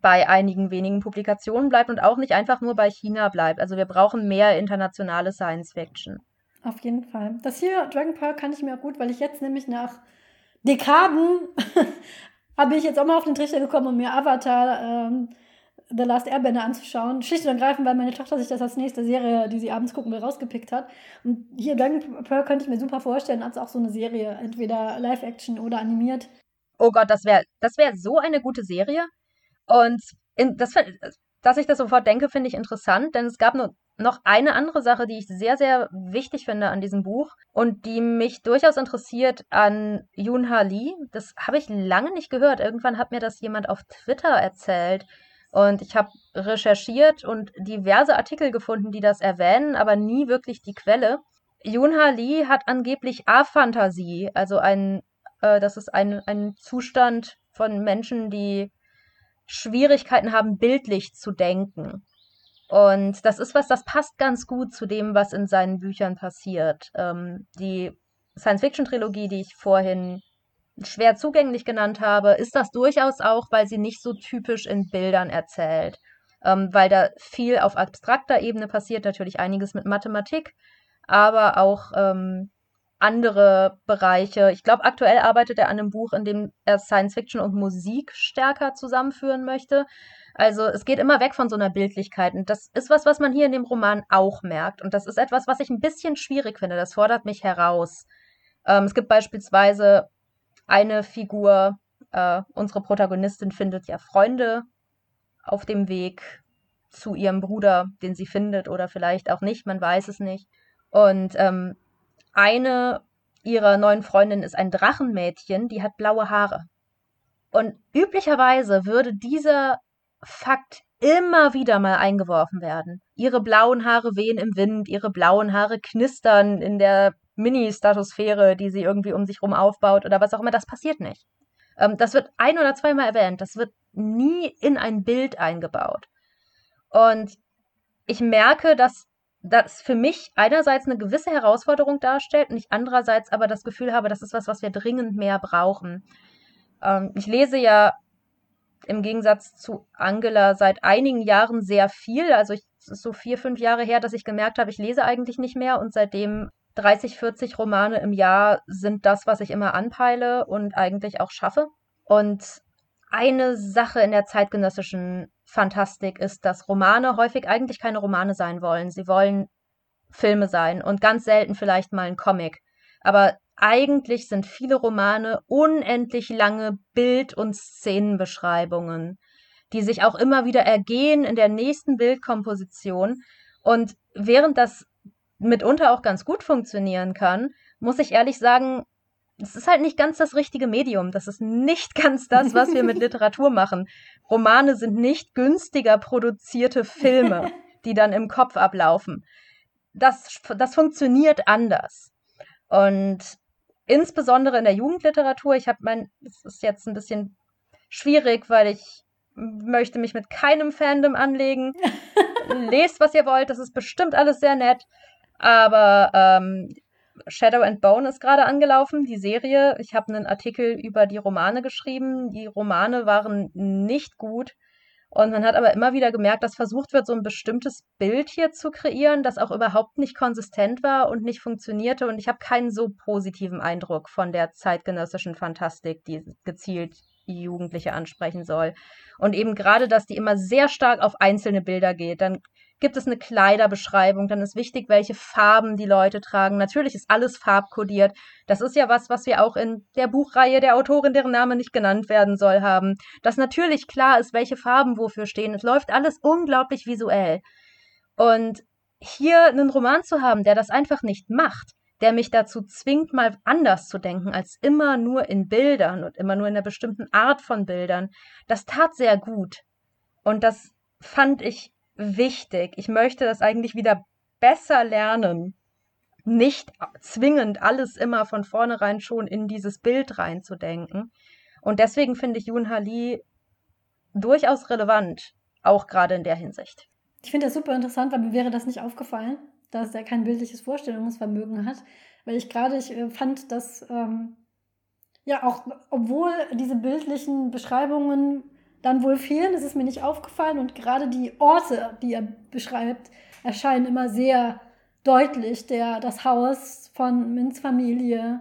bei einigen wenigen Publikationen bleibt und auch nicht einfach nur bei China bleibt. Also wir brauchen mehr internationale Science Fiction. Auf jeden Fall. Das hier, Dragon Pearl, kann ich mir auch gut, weil ich jetzt nämlich nach Dekaden [LAUGHS] habe ich jetzt auch mal auf den Trichter gekommen, um mir Avatar ähm, The Last Airbender anzuschauen. Schlicht und ergreifend, weil meine Tochter sich das als nächste Serie, die sie abends gucken will, rausgepickt hat. Und hier Dragon Pearl könnte ich mir super vorstellen als auch so eine Serie, entweder Live-Action oder animiert. Oh Gott, das wäre das wär so eine gute Serie. Und in, das, dass ich das sofort denke, finde ich interessant, denn es gab nur noch eine andere Sache, die ich sehr, sehr wichtig finde an diesem Buch und die mich durchaus interessiert an Yoon-Ha Lee. Das habe ich lange nicht gehört. Irgendwann hat mir das jemand auf Twitter erzählt. Und ich habe recherchiert und diverse Artikel gefunden, die das erwähnen, aber nie wirklich die Quelle. Yoon-Ha Lee hat angeblich Aphantasie, also ein, äh, das ist ein, ein Zustand von Menschen, die Schwierigkeiten haben, bildlich zu denken. Und das ist was, das passt ganz gut zu dem, was in seinen Büchern passiert. Ähm, die Science-Fiction-Trilogie, die ich vorhin schwer zugänglich genannt habe, ist das durchaus auch, weil sie nicht so typisch in Bildern erzählt. ähm, weil da viel auf abstrakter Ebene passiert, natürlich einiges mit Mathematik, aber auch ähm, andere Bereiche. Ich glaube, aktuell arbeitet er an einem Buch, in dem er Science Fiction und Musik stärker zusammenführen möchte. Also es geht immer weg von so einer Bildlichkeit. Und das ist was, was man hier in dem Roman auch merkt. Und das ist etwas, was ich ein bisschen schwierig finde. Das fordert mich heraus. Ähm, es gibt beispielsweise eine Figur, äh, unsere Protagonistin findet ja Freunde auf dem Weg zu ihrem Bruder, den sie findet oder vielleicht auch nicht, man weiß es nicht. Und ähm, eine ihrer neuen Freundinnen ist ein Drachenmädchen, die hat blaue Haare. Und üblicherweise würde dieser Fakt immer wieder mal eingeworfen werden. Ihre blauen Haare wehen im Wind, ihre blauen Haare knistern in der Mini-Statosphäre, die sie irgendwie um sich rum aufbaut oder was auch immer. Das passiert nicht. Ähm, das wird ein oder zweimal erwähnt. Das wird nie in ein Bild eingebaut. Und ich merke, dass das für mich einerseits eine gewisse Herausforderung darstellt und ich andererseits aber das Gefühl habe, das ist was, was wir dringend mehr brauchen. Ähm, ich lese ja im Gegensatz zu Angela seit einigen Jahren sehr viel. Also ich, es ist so vier, fünf Jahre her, dass ich gemerkt habe, ich lese eigentlich nicht mehr und seitdem 30, 40 Romane im Jahr sind das, was ich immer anpeile und eigentlich auch schaffe. Und eine Sache in der zeitgenössischen Fantastik ist, dass Romane häufig eigentlich keine Romane sein wollen. Sie wollen Filme sein und ganz selten vielleicht mal ein Comic. Aber eigentlich sind viele Romane unendlich lange Bild- und Szenenbeschreibungen, die sich auch immer wieder ergehen in der nächsten Bildkomposition. Und während das mitunter auch ganz gut funktionieren kann, muss ich ehrlich sagen, es ist halt nicht ganz das richtige Medium. Das ist nicht [LAUGHS] ganz das, was wir mit Literatur machen. Romane sind nicht günstiger produzierte Filme, [LAUGHS] die dann im Kopf ablaufen. Das, das funktioniert anders. Und insbesondere in der Jugendliteratur, ich habe mein, es ist jetzt ein bisschen schwierig, weil ich möchte mich mit keinem Fandom anlegen. [LAUGHS] Lest, was ihr wollt, das ist bestimmt alles sehr nett. Aber ähm, Shadow and Bone ist gerade angelaufen, die Serie. Ich habe einen Artikel über die Romane geschrieben. Die Romane waren nicht gut. Und man hat aber immer wieder gemerkt, dass versucht wird, so ein bestimmtes Bild hier zu kreieren, das auch überhaupt nicht konsistent war und nicht funktionierte. Und ich habe keinen so positiven Eindruck von der zeitgenössischen Fantastik, die gezielt Jugendliche ansprechen soll. Und eben gerade, dass die immer sehr stark auf einzelne Bilder geht. Dann gibt es eine Kleiderbeschreibung, dann ist wichtig, welche Farben die Leute tragen. Natürlich ist alles farbkodiert. Das ist ja was, was wir auch in der Buchreihe der Autorin, deren Name nicht genannt werden soll, haben. Dass natürlich klar ist, welche Farben wofür stehen. Es läuft alles unglaublich visuell. Und hier einen Roman zu haben, der das einfach nicht macht, der mich dazu zwingt, mal anders zu denken, als immer nur in Bildern und immer nur in einer bestimmten Art von Bildern, das tat sehr gut. Und das fand ich wichtig. Ich möchte das eigentlich wieder besser lernen. Nicht zwingend alles immer von vornherein schon in dieses Bild reinzudenken. Und deswegen finde ich Jun Hali durchaus relevant, auch gerade in der Hinsicht. Ich finde das super interessant, weil mir wäre das nicht aufgefallen, dass er kein bildliches Vorstellungsvermögen hat. Weil ich gerade, ich äh, fand, dass ähm, ja auch, obwohl diese bildlichen Beschreibungen dann wohl fehlen. Das ist mir nicht aufgefallen. Und gerade die Orte, die er beschreibt, erscheinen immer sehr deutlich. Der, das Haus von Mins Familie.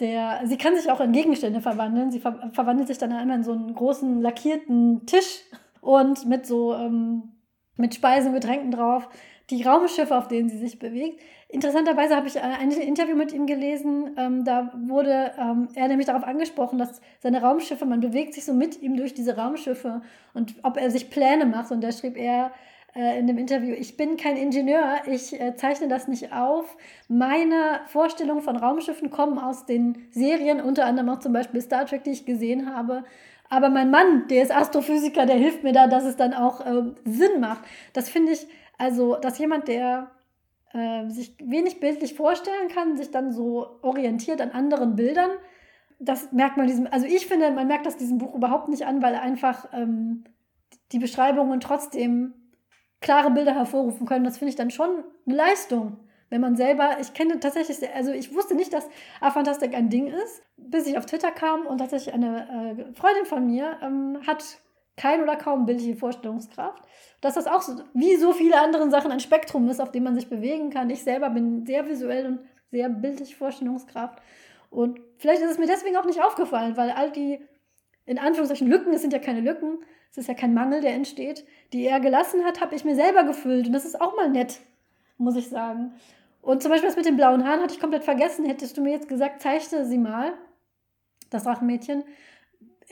Der, sie kann sich auch in Gegenstände verwandeln. Sie ver verwandelt sich dann einmal in so einen großen lackierten Tisch und mit so ähm, mit Speisen und Getränken drauf. Die Raumschiffe, auf denen sie sich bewegt. Interessanterweise habe ich ein Interview mit ihm gelesen, ähm, da wurde ähm, er nämlich darauf angesprochen, dass seine Raumschiffe, man bewegt sich so mit ihm durch diese Raumschiffe und ob er sich Pläne macht. Und da schrieb er äh, in dem Interview, ich bin kein Ingenieur, ich äh, zeichne das nicht auf. Meine Vorstellungen von Raumschiffen kommen aus den Serien, unter anderem auch zum Beispiel Star Trek, die ich gesehen habe. Aber mein Mann, der ist Astrophysiker, der hilft mir da, dass es dann auch äh, Sinn macht. Das finde ich, also, dass jemand, der äh, sich wenig bildlich vorstellen kann, sich dann so orientiert an anderen Bildern. Das merkt man diesem, also ich finde, man merkt das diesem Buch überhaupt nicht an, weil einfach ähm, die Beschreibungen trotzdem klare Bilder hervorrufen können. Das finde ich dann schon eine Leistung. Wenn man selber, ich kenne tatsächlich, also ich wusste nicht, dass Afantastik ein Ding ist, bis ich auf Twitter kam und tatsächlich eine äh, Freundin von mir ähm, hat kein oder kaum bildliche Vorstellungskraft. Dass das auch so, wie so viele andere Sachen ein Spektrum ist, auf dem man sich bewegen kann. Ich selber bin sehr visuell und sehr bildliche Vorstellungskraft. Und vielleicht ist es mir deswegen auch nicht aufgefallen, weil all die, in Anführungszeichen, Lücken, es sind ja keine Lücken, es ist ja kein Mangel, der entsteht, die er gelassen hat, habe ich mir selber gefüllt. Und das ist auch mal nett, muss ich sagen. Und zum Beispiel das mit den blauen Haaren hatte ich komplett vergessen. Hättest du mir jetzt gesagt, zeichne sie mal, das Drachenmädchen,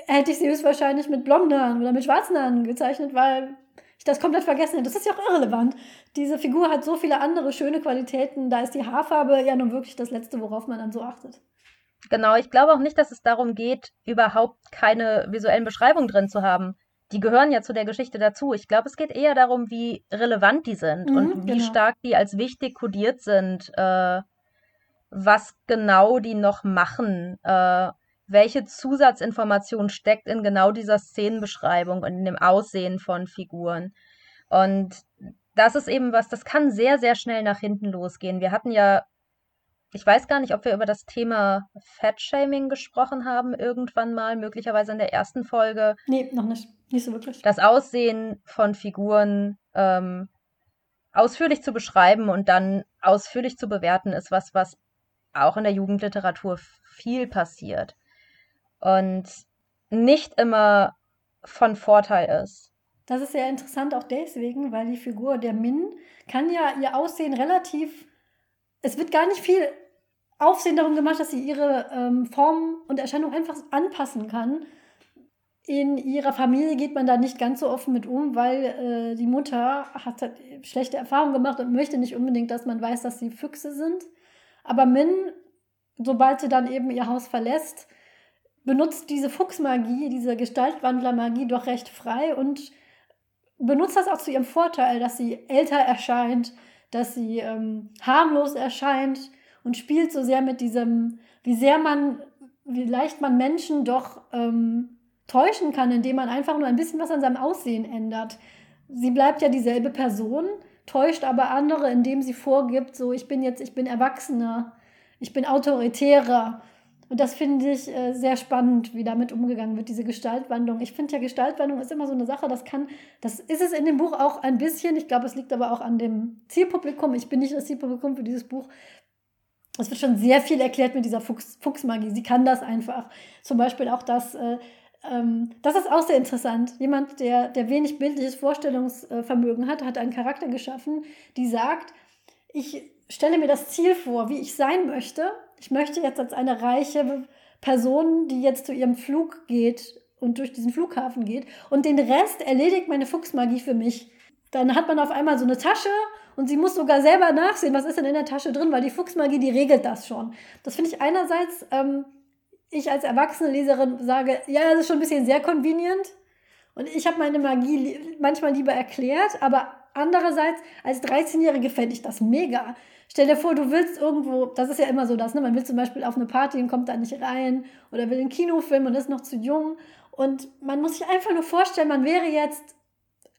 hätte ich sie höchstwahrscheinlich mit blonden Haaren oder mit schwarzen Haaren gezeichnet, weil ich das komplett vergessen hätte. Das ist ja auch irrelevant. Diese Figur hat so viele andere schöne Qualitäten. Da ist die Haarfarbe ja nun wirklich das Letzte, worauf man dann so achtet. Genau, ich glaube auch nicht, dass es darum geht, überhaupt keine visuellen Beschreibungen drin zu haben. Die gehören ja zu der Geschichte dazu. Ich glaube, es geht eher darum, wie relevant die sind mhm, und wie genau. stark die als wichtig kodiert sind, äh, was genau die noch machen. Äh, welche Zusatzinformation steckt in genau dieser Szenenbeschreibung und in dem Aussehen von Figuren. Und das ist eben was, das kann sehr, sehr schnell nach hinten losgehen. Wir hatten ja, ich weiß gar nicht, ob wir über das Thema Fat-Shaming gesprochen haben, irgendwann mal, möglicherweise in der ersten Folge. Nee, noch nicht. Nicht so wirklich. Das Aussehen von Figuren ähm, ausführlich zu beschreiben und dann ausführlich zu bewerten, ist was, was auch in der Jugendliteratur viel passiert und nicht immer von Vorteil ist. Das ist sehr interessant auch deswegen, weil die Figur der Min kann ja ihr Aussehen relativ. Es wird gar nicht viel Aufsehen darum gemacht, dass sie ihre ähm, Form und Erscheinung einfach anpassen kann. In ihrer Familie geht man da nicht ganz so offen mit um, weil äh, die Mutter hat halt schlechte Erfahrungen gemacht und möchte nicht unbedingt, dass man weiß, dass sie Füchse sind. Aber Min, sobald sie dann eben ihr Haus verlässt, benutzt diese Fuchsmagie, diese Gestaltwandlermagie doch recht frei und benutzt das auch zu ihrem Vorteil, dass sie älter erscheint, dass sie ähm, harmlos erscheint und spielt so sehr mit diesem, wie sehr man, wie leicht man Menschen doch ähm, täuschen kann, indem man einfach nur ein bisschen was an seinem Aussehen ändert. Sie bleibt ja dieselbe Person, täuscht aber andere, indem sie vorgibt, so ich bin jetzt, ich bin Erwachsener, ich bin autoritärer und das finde ich äh, sehr spannend, wie damit umgegangen wird, diese Gestaltwandlung. Ich finde ja, Gestaltwandlung ist immer so eine Sache, das kann, das ist es in dem Buch auch ein bisschen. Ich glaube, es liegt aber auch an dem Zielpublikum. Ich bin nicht das Zielpublikum für dieses Buch. Es wird schon sehr viel erklärt mit dieser Fuchs, Fuchsmagie. Sie kann das einfach. Zum Beispiel auch das, äh, ähm, das ist auch sehr interessant. Jemand, der, der wenig bildliches Vorstellungsvermögen hat, hat einen Charakter geschaffen, die sagt, ich stelle mir das Ziel vor, wie ich sein möchte ich möchte jetzt als eine reiche Person, die jetzt zu ihrem Flug geht und durch diesen Flughafen geht und den Rest erledigt meine Fuchsmagie für mich. Dann hat man auf einmal so eine Tasche und sie muss sogar selber nachsehen, was ist denn in der Tasche drin, weil die Fuchsmagie, die regelt das schon. Das finde ich einerseits, ähm, ich als erwachsene Leserin sage, ja, das ist schon ein bisschen sehr convenient und ich habe meine Magie manchmal lieber erklärt, aber andererseits als 13-Jährige fände ich das mega. Stell dir vor, du willst irgendwo, das ist ja immer so das, ne? man will zum Beispiel auf eine Party und kommt da nicht rein oder will einen Kinofilm und ist noch zu jung. Und man muss sich einfach nur vorstellen, man wäre jetzt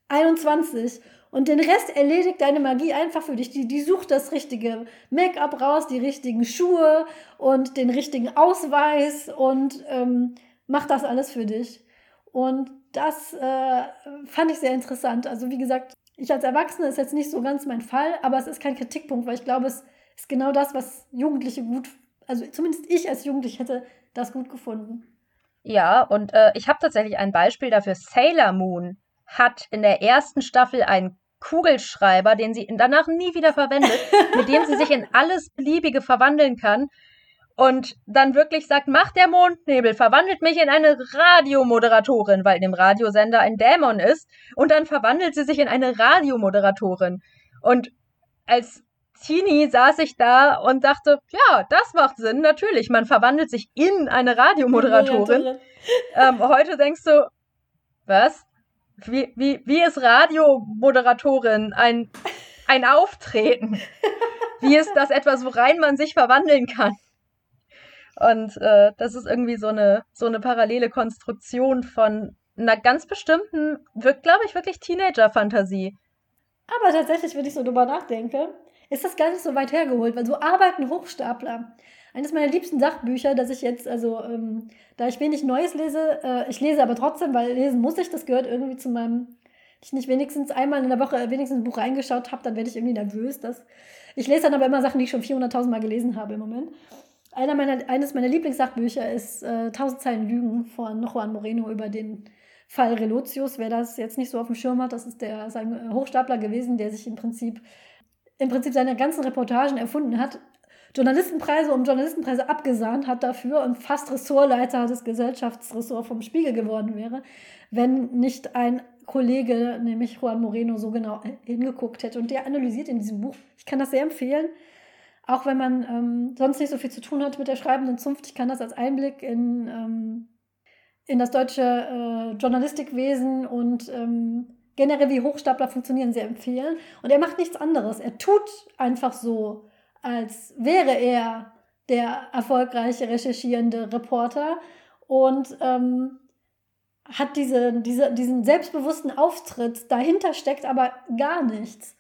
21 und den Rest erledigt deine Magie einfach für dich. Die, die sucht das richtige Make-up raus, die richtigen Schuhe und den richtigen Ausweis und ähm, macht das alles für dich. Und das äh, fand ich sehr interessant. Also wie gesagt, ich als Erwachsene ist jetzt nicht so ganz mein Fall, aber es ist kein Kritikpunkt, weil ich glaube, es ist genau das, was Jugendliche gut, also zumindest ich als Jugendliche hätte das gut gefunden. Ja, und äh, ich habe tatsächlich ein Beispiel dafür. Sailor Moon hat in der ersten Staffel einen Kugelschreiber, den sie danach nie wieder verwendet, [LAUGHS] mit dem sie sich in alles Beliebige verwandeln kann und dann wirklich sagt, macht der Mondnebel, verwandelt mich in eine Radiomoderatorin, weil in dem Radiosender ein Dämon ist. Und dann verwandelt sie sich in eine Radiomoderatorin. Und als Teenie saß ich da und dachte, ja, das macht Sinn, natürlich. Man verwandelt sich in eine Radiomoderatorin. ähm, heute denkst du, was? Wie, wie, wie ist Radiomoderatorin ein, ein Auftreten? Wie ist das etwas, worein man sich verwandeln kann? Und äh, das ist irgendwie so eine, so eine parallele Konstruktion von einer ganz bestimmten, glaube ich, wirklich Teenager-Fantasie. Aber tatsächlich, wenn ich so drüber nachdenke, ist das gar nicht so weit hergeholt, weil so arbeiten Hochstapler. eines meiner liebsten Sachbücher, das ich jetzt, also ähm, da ich wenig Neues lese, äh, ich lese aber trotzdem, weil lesen muss ich, das gehört irgendwie zu meinem, ich nicht wenigstens einmal in der Woche wenigstens ein Buch reingeschaut habe, dann werde ich irgendwie nervös. Dass, ich lese dann aber immer Sachen, die ich schon 400.000 Mal gelesen habe im Moment. Einer meiner, eines meiner Lieblingssachbücher ist äh, 1000 Zeilen Lügen von Juan Moreno über den Fall Relotius. Wer das jetzt nicht so auf dem Schirm hat, das ist der sein Hochstapler gewesen, der sich im Prinzip im Prinzip seine ganzen Reportagen erfunden hat, Journalistenpreise um Journalistenpreise abgesahnt hat dafür und fast Ressortleiter des Gesellschaftsressorts vom Spiegel geworden wäre, wenn nicht ein Kollege, nämlich Juan Moreno, so genau hingeguckt hätte. Und der analysiert in diesem Buch, ich kann das sehr empfehlen, auch wenn man ähm, sonst nicht so viel zu tun hat mit der schreibenden Zunft, ich kann das als Einblick in, ähm, in das deutsche äh, Journalistikwesen und ähm, generell wie Hochstapler funktionieren sehr empfehlen. Und er macht nichts anderes. Er tut einfach so, als wäre er der erfolgreiche recherchierende Reporter und ähm, hat diese, diese, diesen selbstbewussten Auftritt. Dahinter steckt aber gar nichts.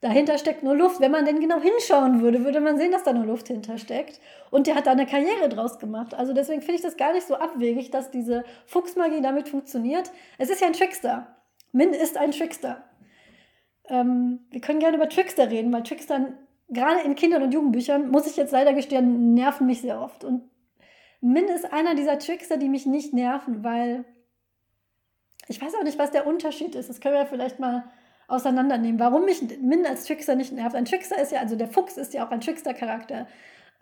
Dahinter steckt nur Luft. Wenn man denn genau hinschauen würde, würde man sehen, dass da nur Luft hintersteckt. Und der hat da eine Karriere draus gemacht. Also deswegen finde ich das gar nicht so abwegig, dass diese Fuchsmagie damit funktioniert. Es ist ja ein Trickster. Min ist ein Trickster. Ähm, wir können gerne über Trickster reden, weil Trickster, gerade in Kindern- und Jugendbüchern, muss ich jetzt leider gestehen, nerven mich sehr oft. Und Min ist einer dieser Trickster, die mich nicht nerven, weil ich weiß auch nicht, was der Unterschied ist. Das können wir vielleicht mal auseinandernehmen. Warum mich Min als Trickster nicht nervt. Ein Trickster ist ja, also der Fuchs ist ja auch ein Trickster-Charakter.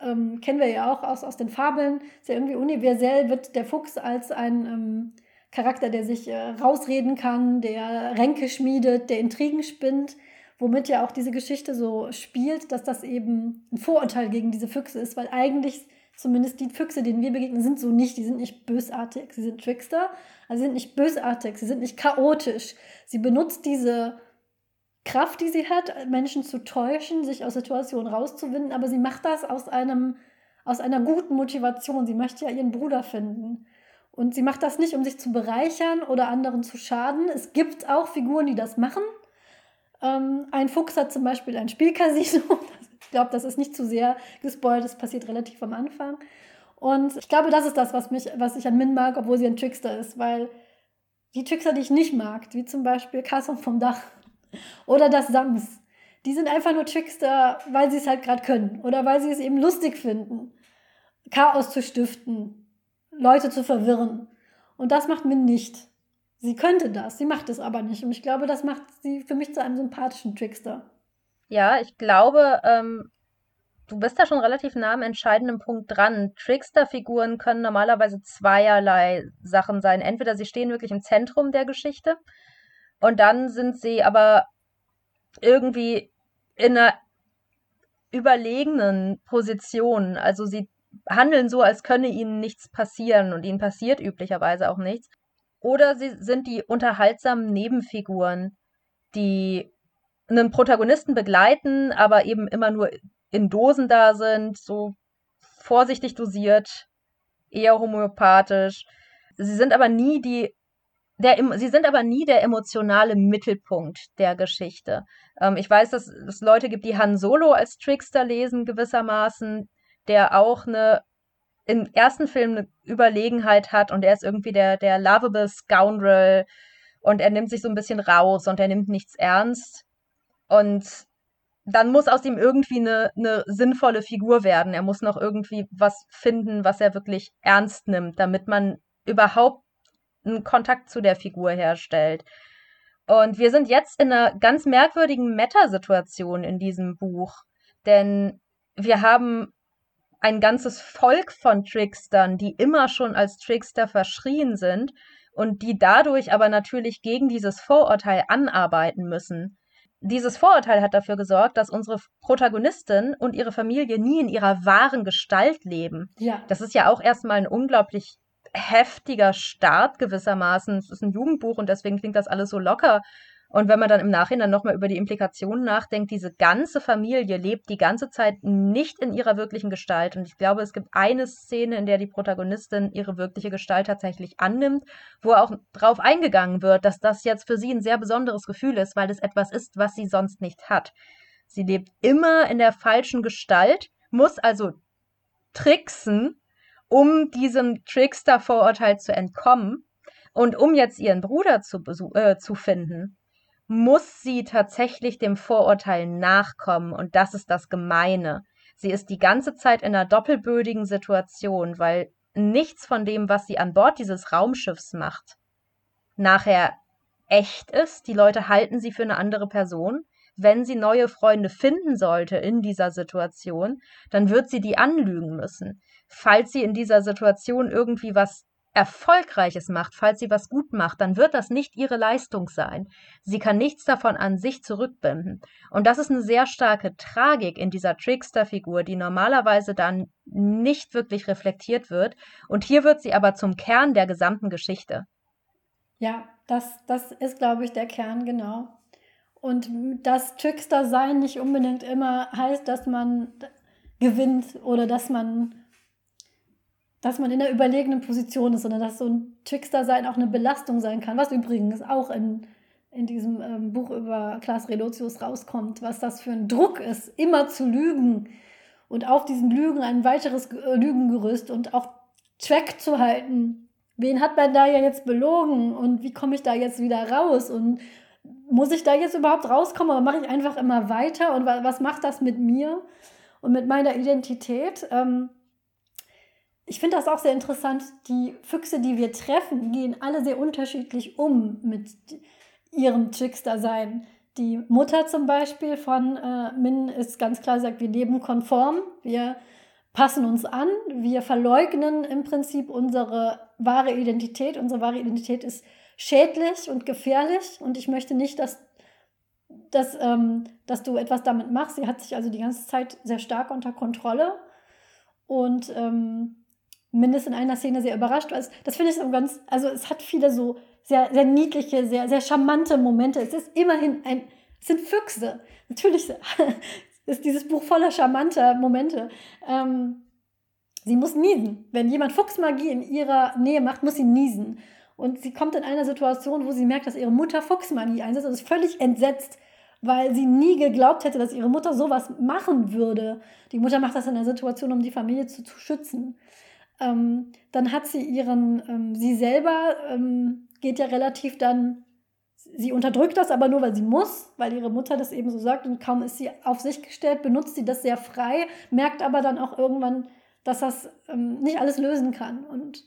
Ähm, kennen wir ja auch aus, aus den Fabeln. Ist ja irgendwie universell, wird der Fuchs als ein ähm, Charakter, der sich äh, rausreden kann, der Ränke schmiedet, der Intrigen spinnt, womit ja auch diese Geschichte so spielt, dass das eben ein Vorurteil gegen diese Füchse ist, weil eigentlich zumindest die Füchse, denen wir begegnen, sind so nicht. Die sind nicht bösartig, sie sind Trickster, also sie sind nicht bösartig, sie sind nicht chaotisch. Sie benutzt diese Kraft, die sie hat, Menschen zu täuschen, sich aus Situationen rauszuwinden, aber sie macht das aus einem aus einer guten Motivation. Sie möchte ja ihren Bruder finden. Und sie macht das nicht, um sich zu bereichern oder anderen zu schaden. Es gibt auch Figuren, die das machen. Ähm, ein Fuchs hat zum Beispiel ein Spielcasino. [LAUGHS] ich glaube, das ist nicht zu sehr gespoilt, das passiert relativ am Anfang. Und ich glaube, das ist das, was, mich, was ich an Min mag, obwohl sie ein Trickster ist, weil die Trickster, die ich nicht mag, wie zum Beispiel Carson vom Dach oder das Sams, die sind einfach nur Trickster, weil sie es halt gerade können oder weil sie es eben lustig finden, Chaos zu stiften Leute zu verwirren. Und das macht Min nicht. Sie könnte das, sie macht es aber nicht. Und ich glaube, das macht sie für mich zu einem sympathischen Trickster. Ja, ich glaube, ähm, du bist da schon relativ nah am entscheidenden Punkt dran. Trickster-Figuren können normalerweise zweierlei Sachen sein. Entweder sie stehen wirklich im Zentrum der Geschichte und dann sind sie aber irgendwie in einer überlegenen Position. Also sie handeln so, als könne ihnen nichts passieren und ihnen passiert üblicherweise auch nichts. Oder sie sind die unterhaltsamen Nebenfiguren, die einen Protagonisten begleiten, aber eben immer nur in Dosen da sind, so vorsichtig dosiert, eher homöopathisch. Sie sind aber nie die der, sie sind aber nie der emotionale Mittelpunkt der Geschichte. Ähm, ich weiß, dass es Leute gibt, die Han Solo als Trickster lesen, gewissermaßen der auch eine im ersten Film eine Überlegenheit hat und er ist irgendwie der, der lovable Scoundrel und er nimmt sich so ein bisschen raus und er nimmt nichts ernst. Und dann muss aus ihm irgendwie eine, eine sinnvolle Figur werden. Er muss noch irgendwie was finden, was er wirklich ernst nimmt, damit man überhaupt einen Kontakt zu der Figur herstellt. Und wir sind jetzt in einer ganz merkwürdigen Meta-Situation in diesem Buch. Denn wir haben ein ganzes Volk von Trickstern, die immer schon als Trickster verschrien sind und die dadurch aber natürlich gegen dieses Vorurteil anarbeiten müssen. Dieses Vorurteil hat dafür gesorgt, dass unsere Protagonistin und ihre Familie nie in ihrer wahren Gestalt leben. Ja. Das ist ja auch erstmal ein unglaublich heftiger Start gewissermaßen. Es ist ein Jugendbuch und deswegen klingt das alles so locker und wenn man dann im Nachhinein nochmal über die Implikationen nachdenkt, diese ganze Familie lebt die ganze Zeit nicht in ihrer wirklichen Gestalt. Und ich glaube, es gibt eine Szene, in der die Protagonistin ihre wirkliche Gestalt tatsächlich annimmt, wo auch drauf eingegangen wird, dass das jetzt für sie ein sehr besonderes Gefühl ist, weil es etwas ist, was sie sonst nicht hat. Sie lebt immer in der falschen Gestalt, muss also tricksen, um diesem Trickster-Vorurteil zu entkommen. Und um jetzt ihren Bruder zu, äh, zu finden, muss sie tatsächlich dem Vorurteil nachkommen. Und das ist das Gemeine. Sie ist die ganze Zeit in einer doppelbödigen Situation, weil nichts von dem, was sie an Bord dieses Raumschiffs macht, nachher echt ist. Die Leute halten sie für eine andere Person. Wenn sie neue Freunde finden sollte in dieser Situation, dann wird sie die anlügen müssen. Falls sie in dieser Situation irgendwie was Erfolgreiches macht, falls sie was gut macht, dann wird das nicht ihre Leistung sein. Sie kann nichts davon an sich zurückbinden. Und das ist eine sehr starke Tragik in dieser Trickster-Figur, die normalerweise dann nicht wirklich reflektiert wird. Und hier wird sie aber zum Kern der gesamten Geschichte. Ja, das, das ist, glaube ich, der Kern, genau. Und das Trickster-Sein nicht unbedingt immer heißt, dass man gewinnt oder dass man dass man in der überlegenen Position ist, sondern dass so ein Trickster-Sein auch eine Belastung sein kann, was übrigens auch in, in diesem ähm, Buch über Klaas Relotius rauskommt, was das für ein Druck ist, immer zu lügen und auf diesen Lügen ein weiteres äh, Lügengerüst und auch Track zu halten. Wen hat man da ja jetzt belogen und wie komme ich da jetzt wieder raus und muss ich da jetzt überhaupt rauskommen oder mache ich einfach immer weiter und was macht das mit mir und mit meiner Identität? Ähm, ich finde das auch sehr interessant. Die Füchse, die wir treffen, gehen alle sehr unterschiedlich um mit ihrem Trickster-Sein. Die Mutter zum Beispiel von äh, Min ist ganz klar, sagt, wir leben konform, wir passen uns an, wir verleugnen im Prinzip unsere wahre Identität. Unsere wahre Identität ist schädlich und gefährlich und ich möchte nicht, dass, dass, ähm, dass du etwas damit machst. Sie hat sich also die ganze Zeit sehr stark unter Kontrolle und ähm, mindestens in einer Szene sehr überrascht war. Das finde ich so ganz, also es hat viele so sehr, sehr niedliche, sehr, sehr charmante Momente. Es ist immerhin ein, es sind Füchse. Natürlich [LAUGHS] ist dieses Buch voller charmanter Momente. Ähm, sie muss niesen. Wenn jemand Fuchsmagie in ihrer Nähe macht, muss sie niesen. Und sie kommt in einer Situation, wo sie merkt, dass ihre Mutter Fuchsmagie einsetzt und ist völlig entsetzt, weil sie nie geglaubt hätte, dass ihre Mutter sowas machen würde. Die Mutter macht das in einer Situation, um die Familie zu, zu schützen. Ähm, dann hat sie ihren, ähm, sie selber ähm, geht ja relativ dann, sie unterdrückt das aber nur, weil sie muss, weil ihre Mutter das eben so sagt und kaum ist sie auf sich gestellt, benutzt sie das sehr frei, merkt aber dann auch irgendwann, dass das ähm, nicht alles lösen kann. Und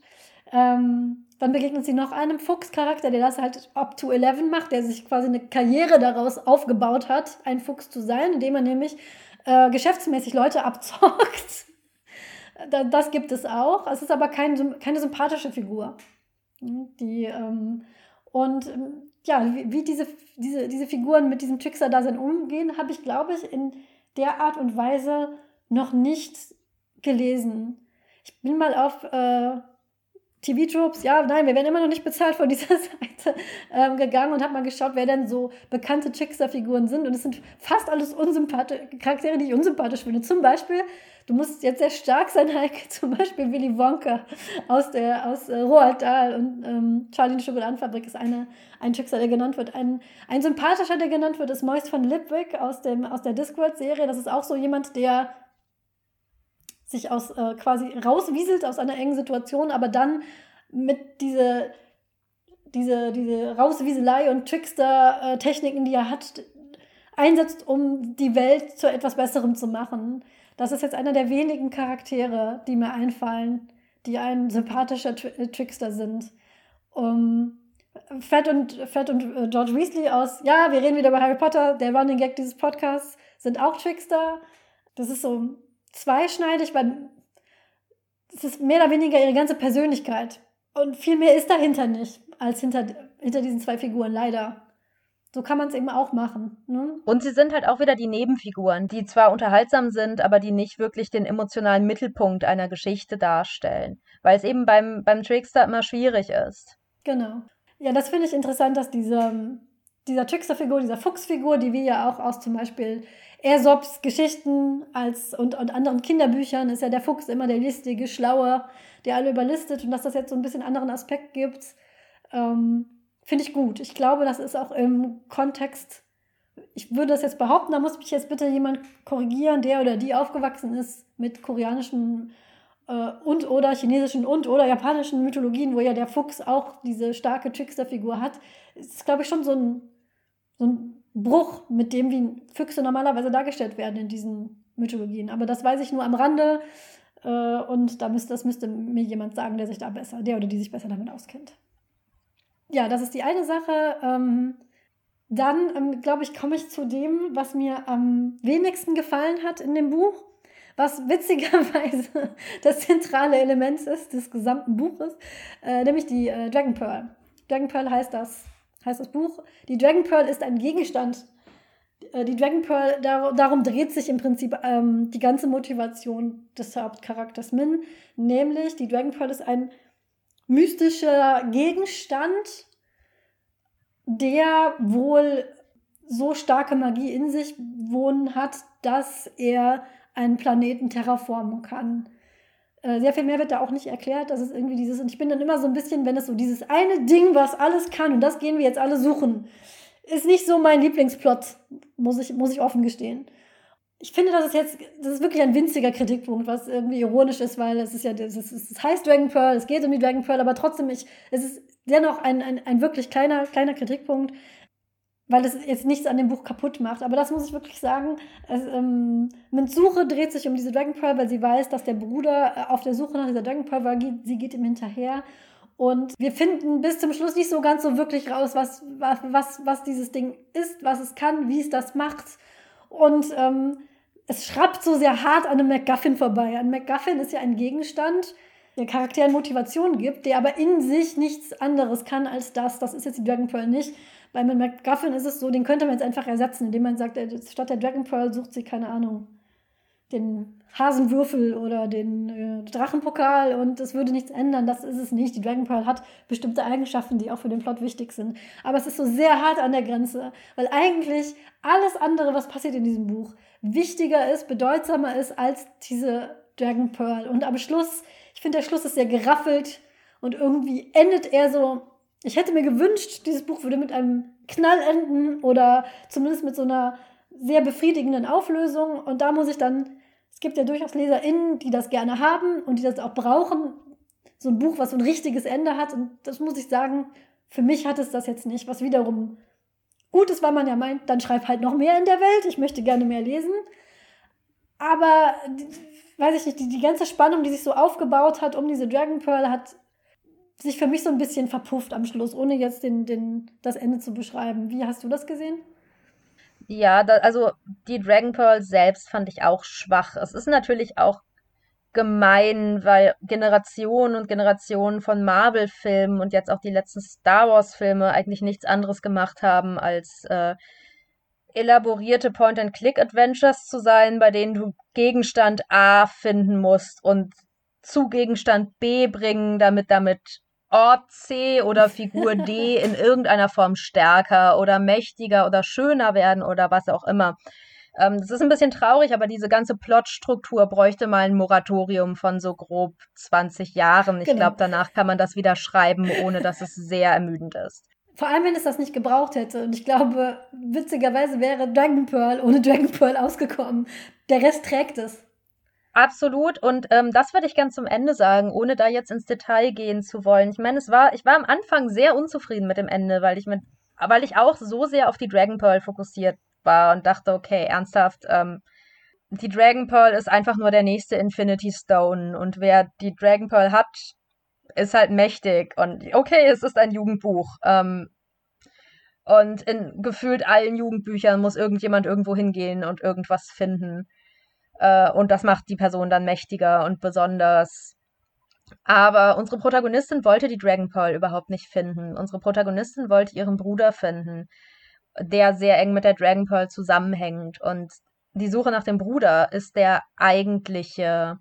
ähm, dann begegnet sie noch einem Fuchscharakter, der das halt up to 11 macht, der sich quasi eine Karriere daraus aufgebaut hat, ein Fuchs zu sein, indem er nämlich äh, geschäftsmäßig Leute abzockt das gibt es auch. Es ist aber kein, keine sympathische Figur. Die, ähm, und ähm, ja, wie, wie, diese, diese, diese Figuren mit diesem Trickster-Dasein umgehen, habe ich, glaube ich, in der Art und Weise noch nicht gelesen. Ich bin mal auf äh, TV-Tropes, ja, nein, wir werden immer noch nicht bezahlt von dieser [LAUGHS] Seite ähm, gegangen und habe mal geschaut, wer denn so bekannte Trickster-Figuren sind. Und es sind fast alles unsympathische Charaktere, die ich unsympathisch finde. Zum Beispiel Du musst jetzt sehr stark sein, [LAUGHS] Heike. Zum Beispiel Willy Wonka aus, der, aus äh, Roald Dahl und ähm, Charlie die Schokoladenfabrik ist eine, ein Schicksal, der genannt wird. Ein, ein sympathischer, der genannt wird, ist Moist von Lipwick aus, dem, aus der Discworld-Serie. Das ist auch so jemand, der sich aus äh, quasi rauswieselt aus einer engen Situation, aber dann mit diese, diese, diese Rauswieselei und Trickster-Techniken, die er hat, einsetzt, um die Welt zu etwas Besserem zu machen. Das ist jetzt einer der wenigen Charaktere, die mir einfallen, die ein sympathischer Tri Trickster sind. Um, Fred und, Fred und äh, George Weasley aus, ja, wir reden wieder über Harry Potter, der Running Gag dieses Podcasts, sind auch Trickster. Das ist so zweischneidig, weil es ist mehr oder weniger ihre ganze Persönlichkeit. Und viel mehr ist dahinter nicht, als hinter, hinter diesen zwei Figuren, leider. So kann man es eben auch machen. Ne? Und sie sind halt auch wieder die Nebenfiguren, die zwar unterhaltsam sind, aber die nicht wirklich den emotionalen Mittelpunkt einer Geschichte darstellen, weil es eben beim, beim Trickster immer schwierig ist. Genau. Ja, das finde ich interessant, dass diese, dieser Trickster-Figur, dieser Fuchsfigur, die wir ja auch aus zum Beispiel Aesops Geschichten als, und, und anderen Kinderbüchern, ist ja der Fuchs immer der listige, schlaue, der alle überlistet und dass das jetzt so ein bisschen anderen Aspekt gibt. Ähm, Finde ich gut. Ich glaube, das ist auch im Kontext, ich würde das jetzt behaupten, da muss mich jetzt bitte jemand korrigieren, der oder die aufgewachsen ist mit koreanischen äh, und oder chinesischen und oder japanischen Mythologien, wo ja der Fuchs auch diese starke Trickster-Figur hat, ist, glaube ich, schon so ein, so ein Bruch mit dem, wie Füchse normalerweise dargestellt werden in diesen Mythologien. Aber das weiß ich nur am Rande. Äh, und da müsste, das müsste mir jemand sagen, der sich da besser, der oder die sich besser damit auskennt. Ja, das ist die eine Sache. Ähm, dann, ähm, glaube ich, komme ich zu dem, was mir am wenigsten gefallen hat in dem Buch, was witzigerweise [LAUGHS] das zentrale Element ist des gesamten Buches, äh, nämlich die äh, Dragon Pearl. Dragon Pearl heißt das, heißt das Buch. Die Dragon Pearl ist ein Gegenstand. Äh, die Dragon Pearl, dar darum dreht sich im Prinzip ähm, die ganze Motivation des Hauptcharakters Min, nämlich die Dragon Pearl ist ein mystischer Gegenstand, der wohl so starke Magie in sich wohnen hat, dass er einen Planeten terraformen kann. Äh, sehr viel mehr wird da auch nicht erklärt. Das ist irgendwie dieses, und ich bin dann immer so ein bisschen, wenn es so dieses eine Ding, was alles kann, und das gehen wir jetzt alle suchen, ist nicht so mein Lieblingsplot, muss ich, muss ich offen gestehen. Ich finde, das ist jetzt, das ist wirklich ein winziger Kritikpunkt, was irgendwie ironisch ist, weil es ist ja, es, ist, es heißt Dragon Pearl, es geht um die Dragon Pearl, aber trotzdem, ich, es ist dennoch ein, ein, ein wirklich kleiner, kleiner Kritikpunkt, weil es jetzt nichts an dem Buch kaputt macht. Aber das muss ich wirklich sagen. Es, ähm, Suche dreht sich um diese Dragon Pearl, weil sie weiß, dass der Bruder äh, auf der Suche nach dieser Dragon Pearl war. Sie geht ihm hinterher. Und wir finden bis zum Schluss nicht so ganz so wirklich raus, was, was, was, was dieses Ding ist, was es kann, wie es das macht. Und ähm, es schrappt so sehr hart an einem MacGuffin vorbei. Ein MacGuffin ist ja ein Gegenstand, der Charakteren Motivation gibt, der aber in sich nichts anderes kann als das. Das ist jetzt die Dragon Pearl nicht. Bei McGuffin ist es so, den könnte man jetzt einfach ersetzen, indem man sagt, statt der Dragon Pearl sucht sie, keine Ahnung, den Hasenwürfel oder den äh, Drachenpokal und es würde nichts ändern. Das ist es nicht. Die Dragon Pearl hat bestimmte Eigenschaften, die auch für den Plot wichtig sind. Aber es ist so sehr hart an der Grenze, weil eigentlich alles andere, was passiert in diesem Buch, wichtiger ist, bedeutsamer ist als diese Dragon Pearl. Und am Schluss, ich finde, der Schluss ist sehr geraffelt und irgendwie endet er so ich hätte mir gewünscht, dieses Buch würde mit einem Knall enden oder zumindest mit so einer sehr befriedigenden Auflösung. Und da muss ich dann, es gibt ja durchaus LeserInnen, die das gerne haben und die das auch brauchen. So ein Buch, was so ein richtiges Ende hat. Und das muss ich sagen, für mich hat es das jetzt nicht, was wiederum gut ist, weil man ja meint, dann schreib halt noch mehr in der Welt. Ich möchte gerne mehr lesen. Aber, weiß ich nicht, die, die ganze Spannung, die sich so aufgebaut hat um diese Dragon Pearl, hat sich für mich so ein bisschen verpufft am Schluss, ohne jetzt den, den, das Ende zu beschreiben. Wie hast du das gesehen? Ja, da, also die Dragon Pearl selbst fand ich auch schwach. Es ist natürlich auch gemein, weil Generationen und Generationen von Marvel-Filmen und jetzt auch die letzten Star Wars-Filme eigentlich nichts anderes gemacht haben, als äh, elaborierte Point-and-Click-Adventures zu sein, bei denen du Gegenstand A finden musst und zu Gegenstand B bringen, damit damit Ort C oder Figur D in irgendeiner Form stärker oder mächtiger oder schöner werden oder was auch immer. Ähm, das ist ein bisschen traurig, aber diese ganze Plotstruktur bräuchte mal ein Moratorium von so grob 20 Jahren. Ich genau. glaube, danach kann man das wieder schreiben, ohne dass es sehr ermüdend ist. Vor allem, wenn es das nicht gebraucht hätte. Und ich glaube, witzigerweise wäre Dragon Pearl ohne Dragon Pearl ausgekommen. Der Rest trägt es. Absolut. Und ähm, das würde ich gern zum Ende sagen, ohne da jetzt ins Detail gehen zu wollen. Ich meine, es war, ich war am Anfang sehr unzufrieden mit dem Ende, weil ich mit, weil ich auch so sehr auf die Dragon Pearl fokussiert war und dachte, okay, ernsthaft, ähm, die Dragon Pearl ist einfach nur der nächste Infinity Stone und wer die Dragon Pearl hat, ist halt mächtig und okay, es ist ein Jugendbuch. Ähm, und in gefühlt allen Jugendbüchern muss irgendjemand irgendwo hingehen und irgendwas finden. Äh, und das macht die Person dann mächtiger und besonders. Aber unsere Protagonistin wollte die Dragon Pearl überhaupt nicht finden. Unsere Protagonistin wollte ihren Bruder finden, der sehr eng mit der Dragon Pearl zusammenhängt. Und die Suche nach dem Bruder ist der eigentliche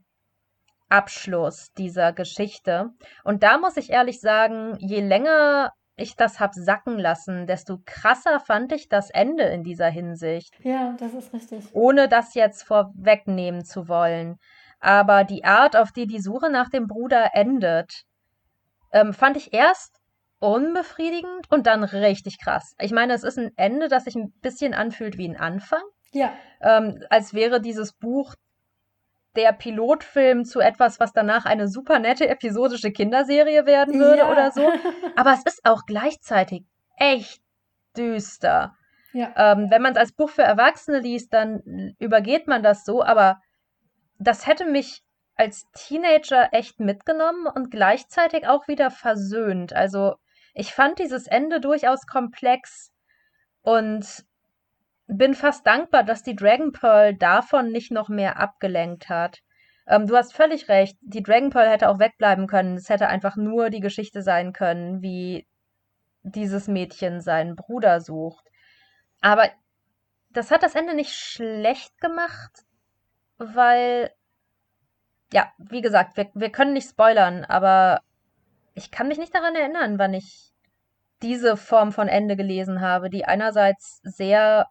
Abschluss dieser Geschichte. Und da muss ich ehrlich sagen, je länger ich das habe sacken lassen, desto krasser fand ich das Ende in dieser Hinsicht. Ja, das ist richtig. Ohne das jetzt vorwegnehmen zu wollen. Aber die Art, auf die die Suche nach dem Bruder endet, ähm, fand ich erst unbefriedigend und dann richtig krass. Ich meine, es ist ein Ende, das sich ein bisschen anfühlt wie ein Anfang. Ja. Ähm, als wäre dieses Buch der Pilotfilm zu etwas, was danach eine super nette episodische Kinderserie werden würde Ja. oder so. [LAUGHS] Aber es ist auch gleichzeitig echt düster. Ja. Ähm, wenn man es als Buch für Erwachsene liest, dann übergeht man das so, aber das hätte mich als Teenager echt mitgenommen und gleichzeitig auch wieder versöhnt. Also ich fand dieses Ende durchaus komplex und bin fast dankbar, dass die Dragon Pearl davon nicht noch mehr abgelenkt hat. Ähm, du hast völlig recht, die Dragon Pearl hätte auch wegbleiben können. Es hätte einfach nur die Geschichte sein können, wie dieses Mädchen seinen Bruder sucht. Aber das hat das Ende nicht schlecht gemacht, weil, ja, wie gesagt, wir, wir können nicht spoilern, aber ich kann mich nicht daran erinnern, wann ich diese Form von Ende gelesen habe, die einerseits sehr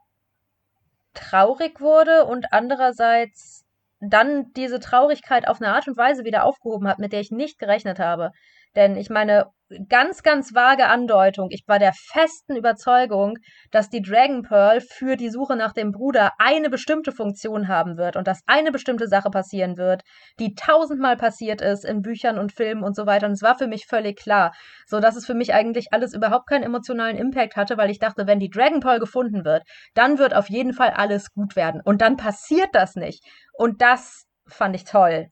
traurig wurde und andererseits dann diese Traurigkeit auf eine Art und Weise wieder aufgehoben hat, mit der ich nicht gerechnet habe. Denn ich meine, ganz, ganz vage Andeutung. Ich war der festen Überzeugung, dass die Dragon Pearl für die Suche nach dem Bruder eine bestimmte Funktion haben wird und dass eine bestimmte Sache passieren wird, die tausendmal passiert ist in Büchern und Filmen und so weiter. Und es war für mich völlig klar, so dass es für mich eigentlich alles überhaupt keinen emotionalen Impact hatte, weil ich dachte, wenn die Dragon Pearl gefunden wird, dann wird auf jeden Fall alles gut werden. Und dann passiert das nicht. Und das fand ich toll.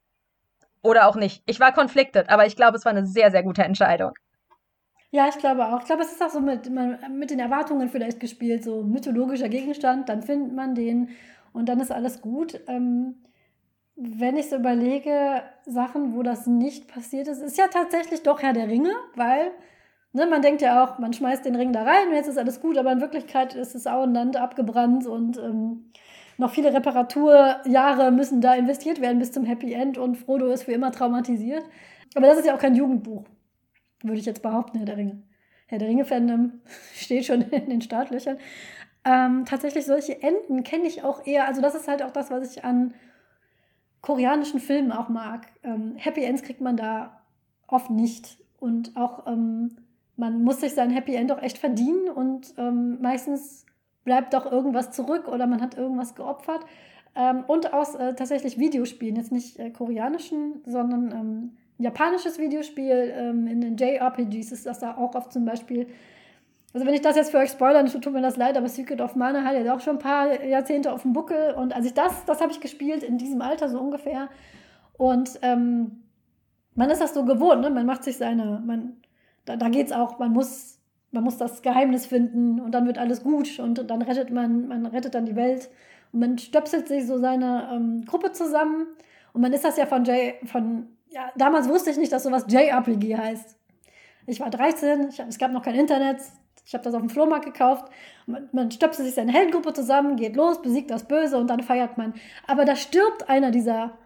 Oder auch nicht. Ich war conflicted, aber ich glaube, es war eine sehr, sehr gute Entscheidung. Ja, ich glaube auch. Ich glaube, es ist auch so mit, mit den Erwartungen vielleicht gespielt, so mythologischer Gegenstand, dann findet man den und dann ist alles gut. Ähm, wenn ich so überlege, Sachen, wo das nicht passiert ist, ist ja tatsächlich doch Herr der Ringe, weil ne, man denkt ja auch, man schmeißt den Ring da rein und jetzt ist alles gut, aber in Wirklichkeit ist das Auenland abgebrannt und ähm, noch viele Reparaturjahre müssen da investiert werden bis zum Happy End und Frodo ist für immer traumatisiert. Aber das ist ja auch kein Jugendbuch, würde ich jetzt behaupten, Herr der Ringe. Herr der Ringe-Fandom [LAUGHS] steht schon in den Startlöchern. Ähm, tatsächlich solche Enden kenne ich auch eher, also das ist halt auch das, was ich an koreanischen Filmen auch mag. Ähm, Happy Ends kriegt man da oft nicht und auch ähm, man muss sich sein Happy End auch echt verdienen und ähm, meistens bleibt doch irgendwas zurück oder man hat irgendwas geopfert. Ähm, und aus äh, tatsächlich Videospielen, jetzt nicht äh, koreanischen, sondern ähm, japanisches Videospiel. Ähm, in den JRPGs ist das da auch oft zum Beispiel. Also wenn ich das jetzt für euch spoilern, tut mir das leid, aber Secret of Mana hat ja auch schon ein paar Jahrzehnte auf dem Buckel. Und als ich das, das habe ich gespielt in diesem Alter so ungefähr. Und ähm, man ist das so gewohnt, ne? Man macht sich seine, man, da, da geht es auch, man muss, man muss das Geheimnis finden und dann wird alles gut und dann rettet man, man rettet dann die Welt und man stöpselt sich so seine ähm, Gruppe zusammen und man ist das ja von J, von, ja, damals wusste ich nicht, dass sowas JRPG heißt. Ich war 13, ich es gab noch kein Internet, ich habe das auf dem Flohmarkt gekauft. Man, man stöpselt sich seine Heldengruppe zusammen, geht los, besiegt das Böse und dann feiert man. Aber da stirbt einer dieser,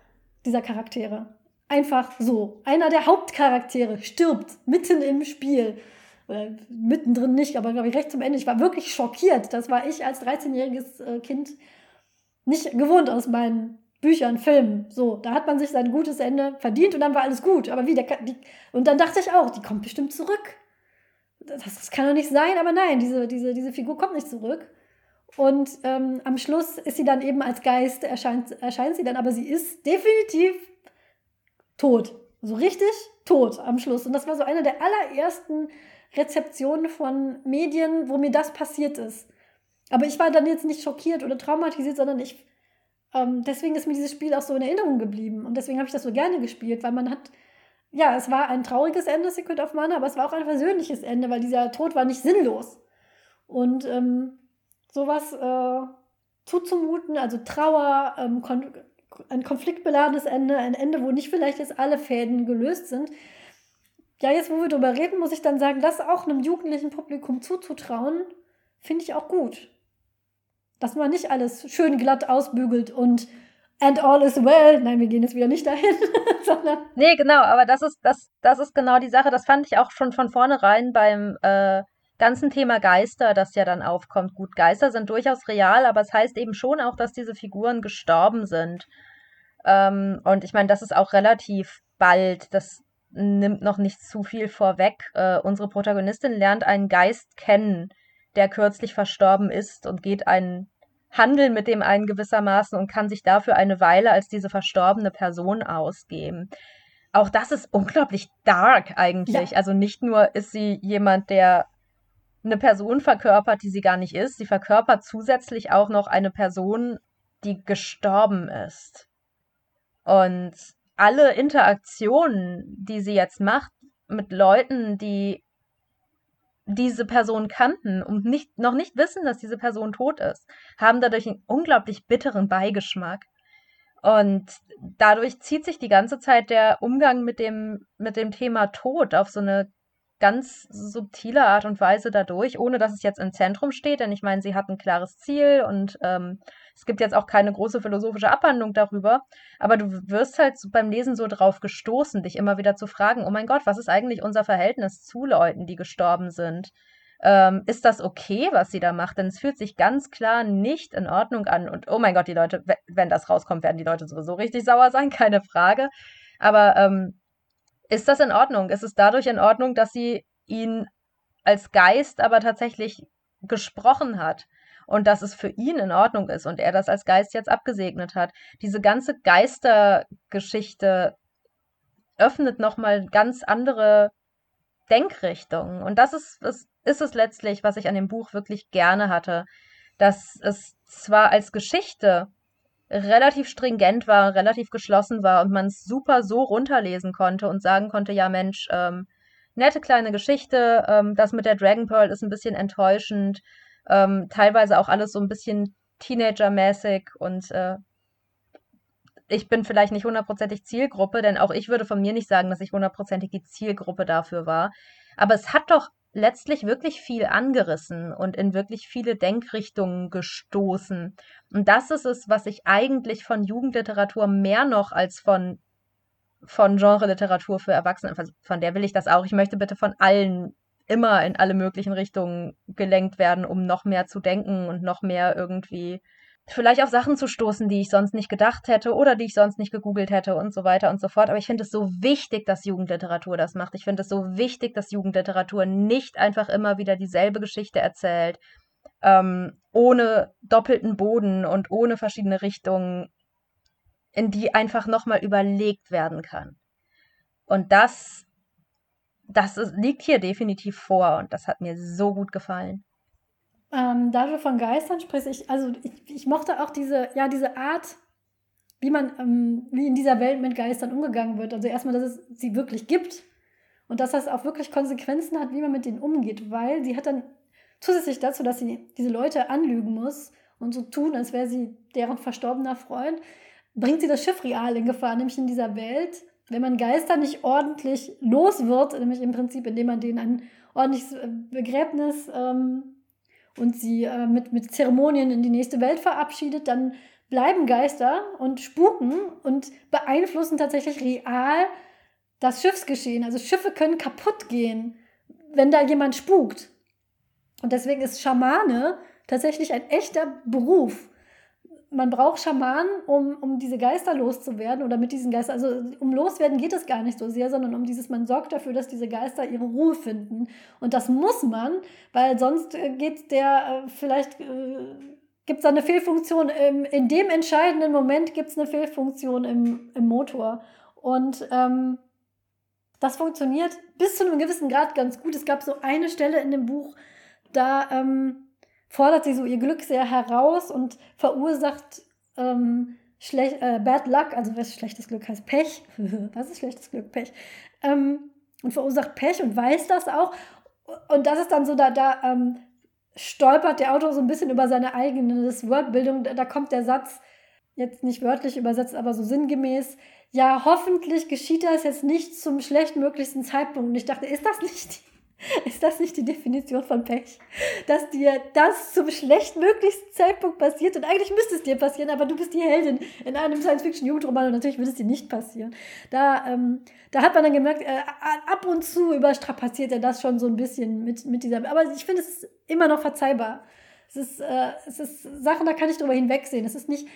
dieser Charaktere. Einfach so. Einer der Hauptcharaktere stirbt mitten im Spiel. Oder mittendrin nicht, aber glaube ich recht zum Ende. Ich war wirklich schockiert. Das war ich als 13-jähriges äh, Kind nicht gewohnt aus meinen Büchern, Filmen. So, da hat man sich sein gutes Ende verdient und dann war alles gut. Aber wie, der, die, und dann dachte ich auch, die kommt bestimmt zurück. Das, das kann doch nicht sein, aber nein, diese, diese, diese Figur kommt nicht zurück. Und ähm, am Schluss ist sie dann eben als Geist, erscheint, erscheint sie dann, aber sie ist definitiv tot. So richtig tot am Schluss. Und das war so eine der allerersten Rezeptionen von Medien, wo mir das passiert ist. Aber ich war dann jetzt nicht schockiert oder traumatisiert, sondern ich. Ähm, deswegen ist mir dieses Spiel auch so in Erinnerung geblieben. Und deswegen habe ich das so gerne gespielt, weil man hat. Ja, es war ein trauriges Ende, Secret of Mana, aber es war auch ein versöhnliches Ende, weil dieser Tod war nicht sinnlos. Und ähm, sowas äh, zuzumuten, also Trauer, ähm, kon ein konfliktbeladenes Ende, ein Ende, wo nicht vielleicht jetzt alle Fäden gelöst sind. Ja, jetzt, wo wir darüber reden, muss ich dann sagen, das auch einem jugendlichen Publikum zuzutrauen, finde ich auch gut. Dass man nicht alles schön glatt ausbügelt und and all is well. Nein, wir gehen jetzt wieder nicht dahin, [LAUGHS] sondern. Nee, genau, aber das ist, das, das ist genau die Sache. Das fand ich auch schon von vornherein beim äh, ganzen Thema Geister, das ja dann aufkommt. Gut, Geister sind durchaus real, aber es heißt eben schon auch, dass diese Figuren gestorben sind. Ähm, und ich meine, das ist auch relativ bald. Das nimmt noch nicht zu viel vorweg. Äh, unsere Protagonistin lernt einen Geist kennen, der kürzlich verstorben ist und geht einen handeln mit dem einen gewissermaßen und kann sich dafür eine Weile als diese verstorbene Person ausgeben. Auch das ist unglaublich dark eigentlich. Ja. Also nicht nur ist sie jemand, der eine Person verkörpert, die sie gar nicht ist, sie verkörpert zusätzlich auch noch eine Person, die gestorben ist. Und alle Interaktionen, die sie jetzt macht mit Leuten, die diese Person kannten und nicht, noch nicht wissen, dass diese Person tot ist, haben dadurch einen unglaublich bitteren Beigeschmack. Und dadurch zieht sich die ganze Zeit der Umgang mit dem, mit dem Thema Tod auf so eine ganz subtile Art und Weise dadurch, ohne dass es jetzt im Zentrum steht, denn ich meine, sie hat ein klares Ziel und ähm, es gibt jetzt auch keine große philosophische Abhandlung darüber, aber du wirst halt beim Lesen so drauf gestoßen, dich immer wieder zu fragen, oh mein Gott, was ist eigentlich unser Verhältnis zu Leuten, die gestorben sind? Ähm, ist das okay, was sie da macht? Denn es fühlt sich ganz klar nicht in Ordnung an. Und oh mein Gott, die Leute, wenn das rauskommt, werden die Leute sowieso richtig sauer sein, [LAUGHS] keine Frage. Aber ähm, ist das in Ordnung? Ist es dadurch in Ordnung, dass sie ihn als Geist aber tatsächlich gesprochen hat? Und dass es für ihn in Ordnung ist und er das als Geist jetzt abgesegnet hat. Diese ganze Geistergeschichte öffnet nochmal ganz andere Denkrichtungen. Und das ist, das ist es letztlich, was ich an dem Buch wirklich gerne hatte. Dass es zwar als Geschichte relativ stringent war, relativ geschlossen war und man es super so runterlesen konnte und sagen konnte, ja Mensch, ähm, nette kleine Geschichte, ähm, das mit der Dragon Pearl ist ein bisschen enttäuschend, ähm, teilweise auch alles so ein bisschen Teenager-mäßig und äh, ich bin vielleicht nicht hundertprozentig Zielgruppe, denn auch ich würde von mir nicht sagen, dass ich hundertprozentig die Zielgruppe dafür war. Aber es hat doch letztlich wirklich viel angerissen und in wirklich viele Denkrichtungen gestoßen. Und das ist es, was ich eigentlich von Jugendliteratur mehr noch als von von Genre-Literatur für Erwachsene, also von der will ich das auch. Ich möchte bitte von allen immer in alle möglichen Richtungen gelenkt werden, um noch mehr zu denken und noch mehr irgendwie vielleicht auf Sachen zu stoßen, die ich sonst nicht gedacht hätte oder die ich sonst nicht gegoogelt hätte und so weiter und so fort. Aber ich finde es so wichtig, dass Jugendliteratur das macht. Ich finde es so wichtig, dass Jugendliteratur nicht einfach immer wieder dieselbe Geschichte erzählt, ähm, ohne doppelten Boden und ohne verschiedene Richtungen, in die einfach nochmal überlegt werden kann. Und das, das ist, liegt hier definitiv vor und das hat mir so gut gefallen. Ähm, da du von Geistern sprichst, ich, also ich, ich, mochte auch diese, ja, diese Art, wie man, ähm, wie in dieser Welt mit Geistern umgegangen wird. Also erstmal, dass es sie wirklich gibt und dass das auch wirklich Konsequenzen hat, wie man mit denen umgeht, weil sie hat dann zusätzlich dazu, dass sie diese Leute anlügen muss und so tun, als wäre sie deren verstorbener Freund, bringt sie das Schiff real in Gefahr, nämlich in dieser Welt, wenn man Geister nicht ordentlich los wird, nämlich im Prinzip, indem man denen ein ordentliches Begräbnis ähm, und sie äh, mit, mit Zeremonien in die nächste Welt verabschiedet, dann bleiben Geister und spuken und beeinflussen tatsächlich real das Schiffsgeschehen. Also Schiffe können kaputt gehen, wenn da jemand spukt. Und deswegen ist Schamane tatsächlich ein echter Beruf man braucht Schamanen, um, um diese Geister loszuwerden oder mit diesen Geistern. Also um loswerden geht es gar nicht so sehr, sondern um dieses, man sorgt dafür, dass diese Geister ihre Ruhe finden. Und das muss man, weil sonst äh, geht der äh, vielleicht. Äh, gibt es eine Fehlfunktion, im, in dem entscheidenden Moment gibt es eine Fehlfunktion im, im Motor. Und ähm, das funktioniert bis zu einem gewissen Grad ganz gut. Es gab so eine Stelle in dem Buch, da ähm, fordert sie so ihr Glück sehr heraus und verursacht ähm, schlecht, äh, Bad Luck, also was schlechtes Glück heißt Pech. [LAUGHS] was ist schlechtes Glück? Pech. Ähm, und verursacht Pech und weiß das auch. Und das ist dann so, da, da ähm, stolpert der Autor so ein bisschen über seine eigene Wordbildung. Da, da kommt der Satz, jetzt nicht wörtlich übersetzt, aber so sinngemäß, ja, hoffentlich geschieht das jetzt nicht zum schlechtmöglichsten Zeitpunkt. Und ich dachte, ist das nicht [LAUGHS] Ist das nicht die Definition von Pech? Dass dir das zum schlechtmöglichsten Zeitpunkt passiert und eigentlich müsste es dir passieren, aber du bist die Heldin in einem Science-Fiction-Jugendroman und natürlich würde es dir nicht passieren. Da, ähm, da hat man dann gemerkt, äh, ab und zu überstrapaziert er das schon so ein bisschen mit, mit dieser. Aber ich finde, es ist immer noch verzeihbar. Es ist, äh, es ist Sachen, da kann ich drüber hinwegsehen. Es ist nicht.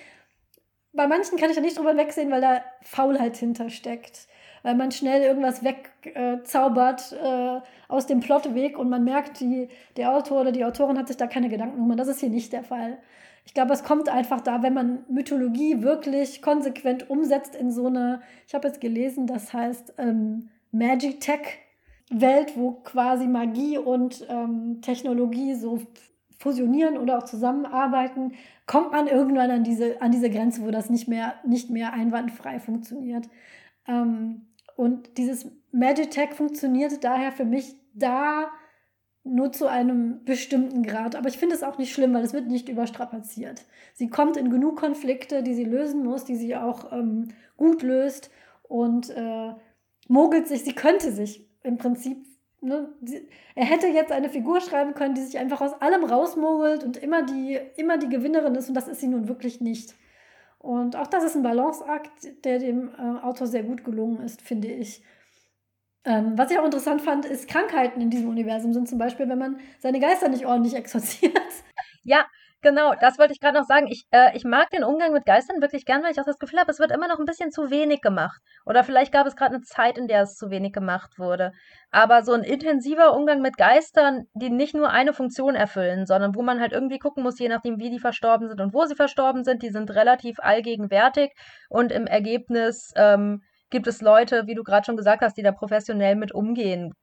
Bei manchen kann ich da nicht drüber wegsehen, weil da Faulheit hintersteckt weil man schnell irgendwas wegzaubert äh, aus dem Plotweg und man merkt, die, der Autor oder die Autorin hat sich da keine Gedanken gemacht. Das ist hier nicht der Fall. Ich glaube, es kommt einfach da, wenn man Mythologie wirklich konsequent umsetzt in so eine, ich habe jetzt gelesen, das heißt ähm, Magic Tech Welt, wo quasi Magie und ähm, Technologie so fusionieren oder auch zusammenarbeiten, kommt man irgendwann an diese, an diese Grenze, wo das nicht mehr, nicht mehr einwandfrei funktioniert. Ähm, und dieses Magitech funktioniert daher für mich da nur zu einem bestimmten Grad. Aber ich finde es auch nicht schlimm, weil es wird nicht überstrapaziert. Sie kommt in genug Konflikte, die sie lösen muss, die sie auch ähm, gut löst und äh, mogelt sich. Sie könnte sich im Prinzip Ne, er hätte jetzt eine Figur schreiben können, die sich einfach aus allem rausmogelt und immer die, immer die Gewinnerin ist und das ist sie nun wirklich nicht. Und auch das ist ein Balanceakt, der dem äh, Autor sehr gut gelungen ist, finde ich. Ähm, was ich auch interessant fand, ist Krankheiten in diesem Universum sind zum Beispiel, wenn man seine Geister nicht ordentlich exorziert. Ja, Genau, das wollte ich gerade noch sagen. Ich, äh, ich mag den Umgang mit Geistern wirklich gern, weil ich auch das Gefühl habe, es wird immer noch ein bisschen zu wenig gemacht. Oder vielleicht gab es gerade eine Zeit, in der es zu wenig gemacht wurde. Aber so ein intensiver Umgang mit Geistern, die nicht nur eine Funktion erfüllen, sondern wo man halt irgendwie gucken muss, je nachdem, wie die verstorben sind und wo sie verstorben sind, die sind relativ allgegenwärtig und im Ergebnis ähm, gibt es Leute, wie du gerade schon gesagt hast, die da professionell mit umgehen.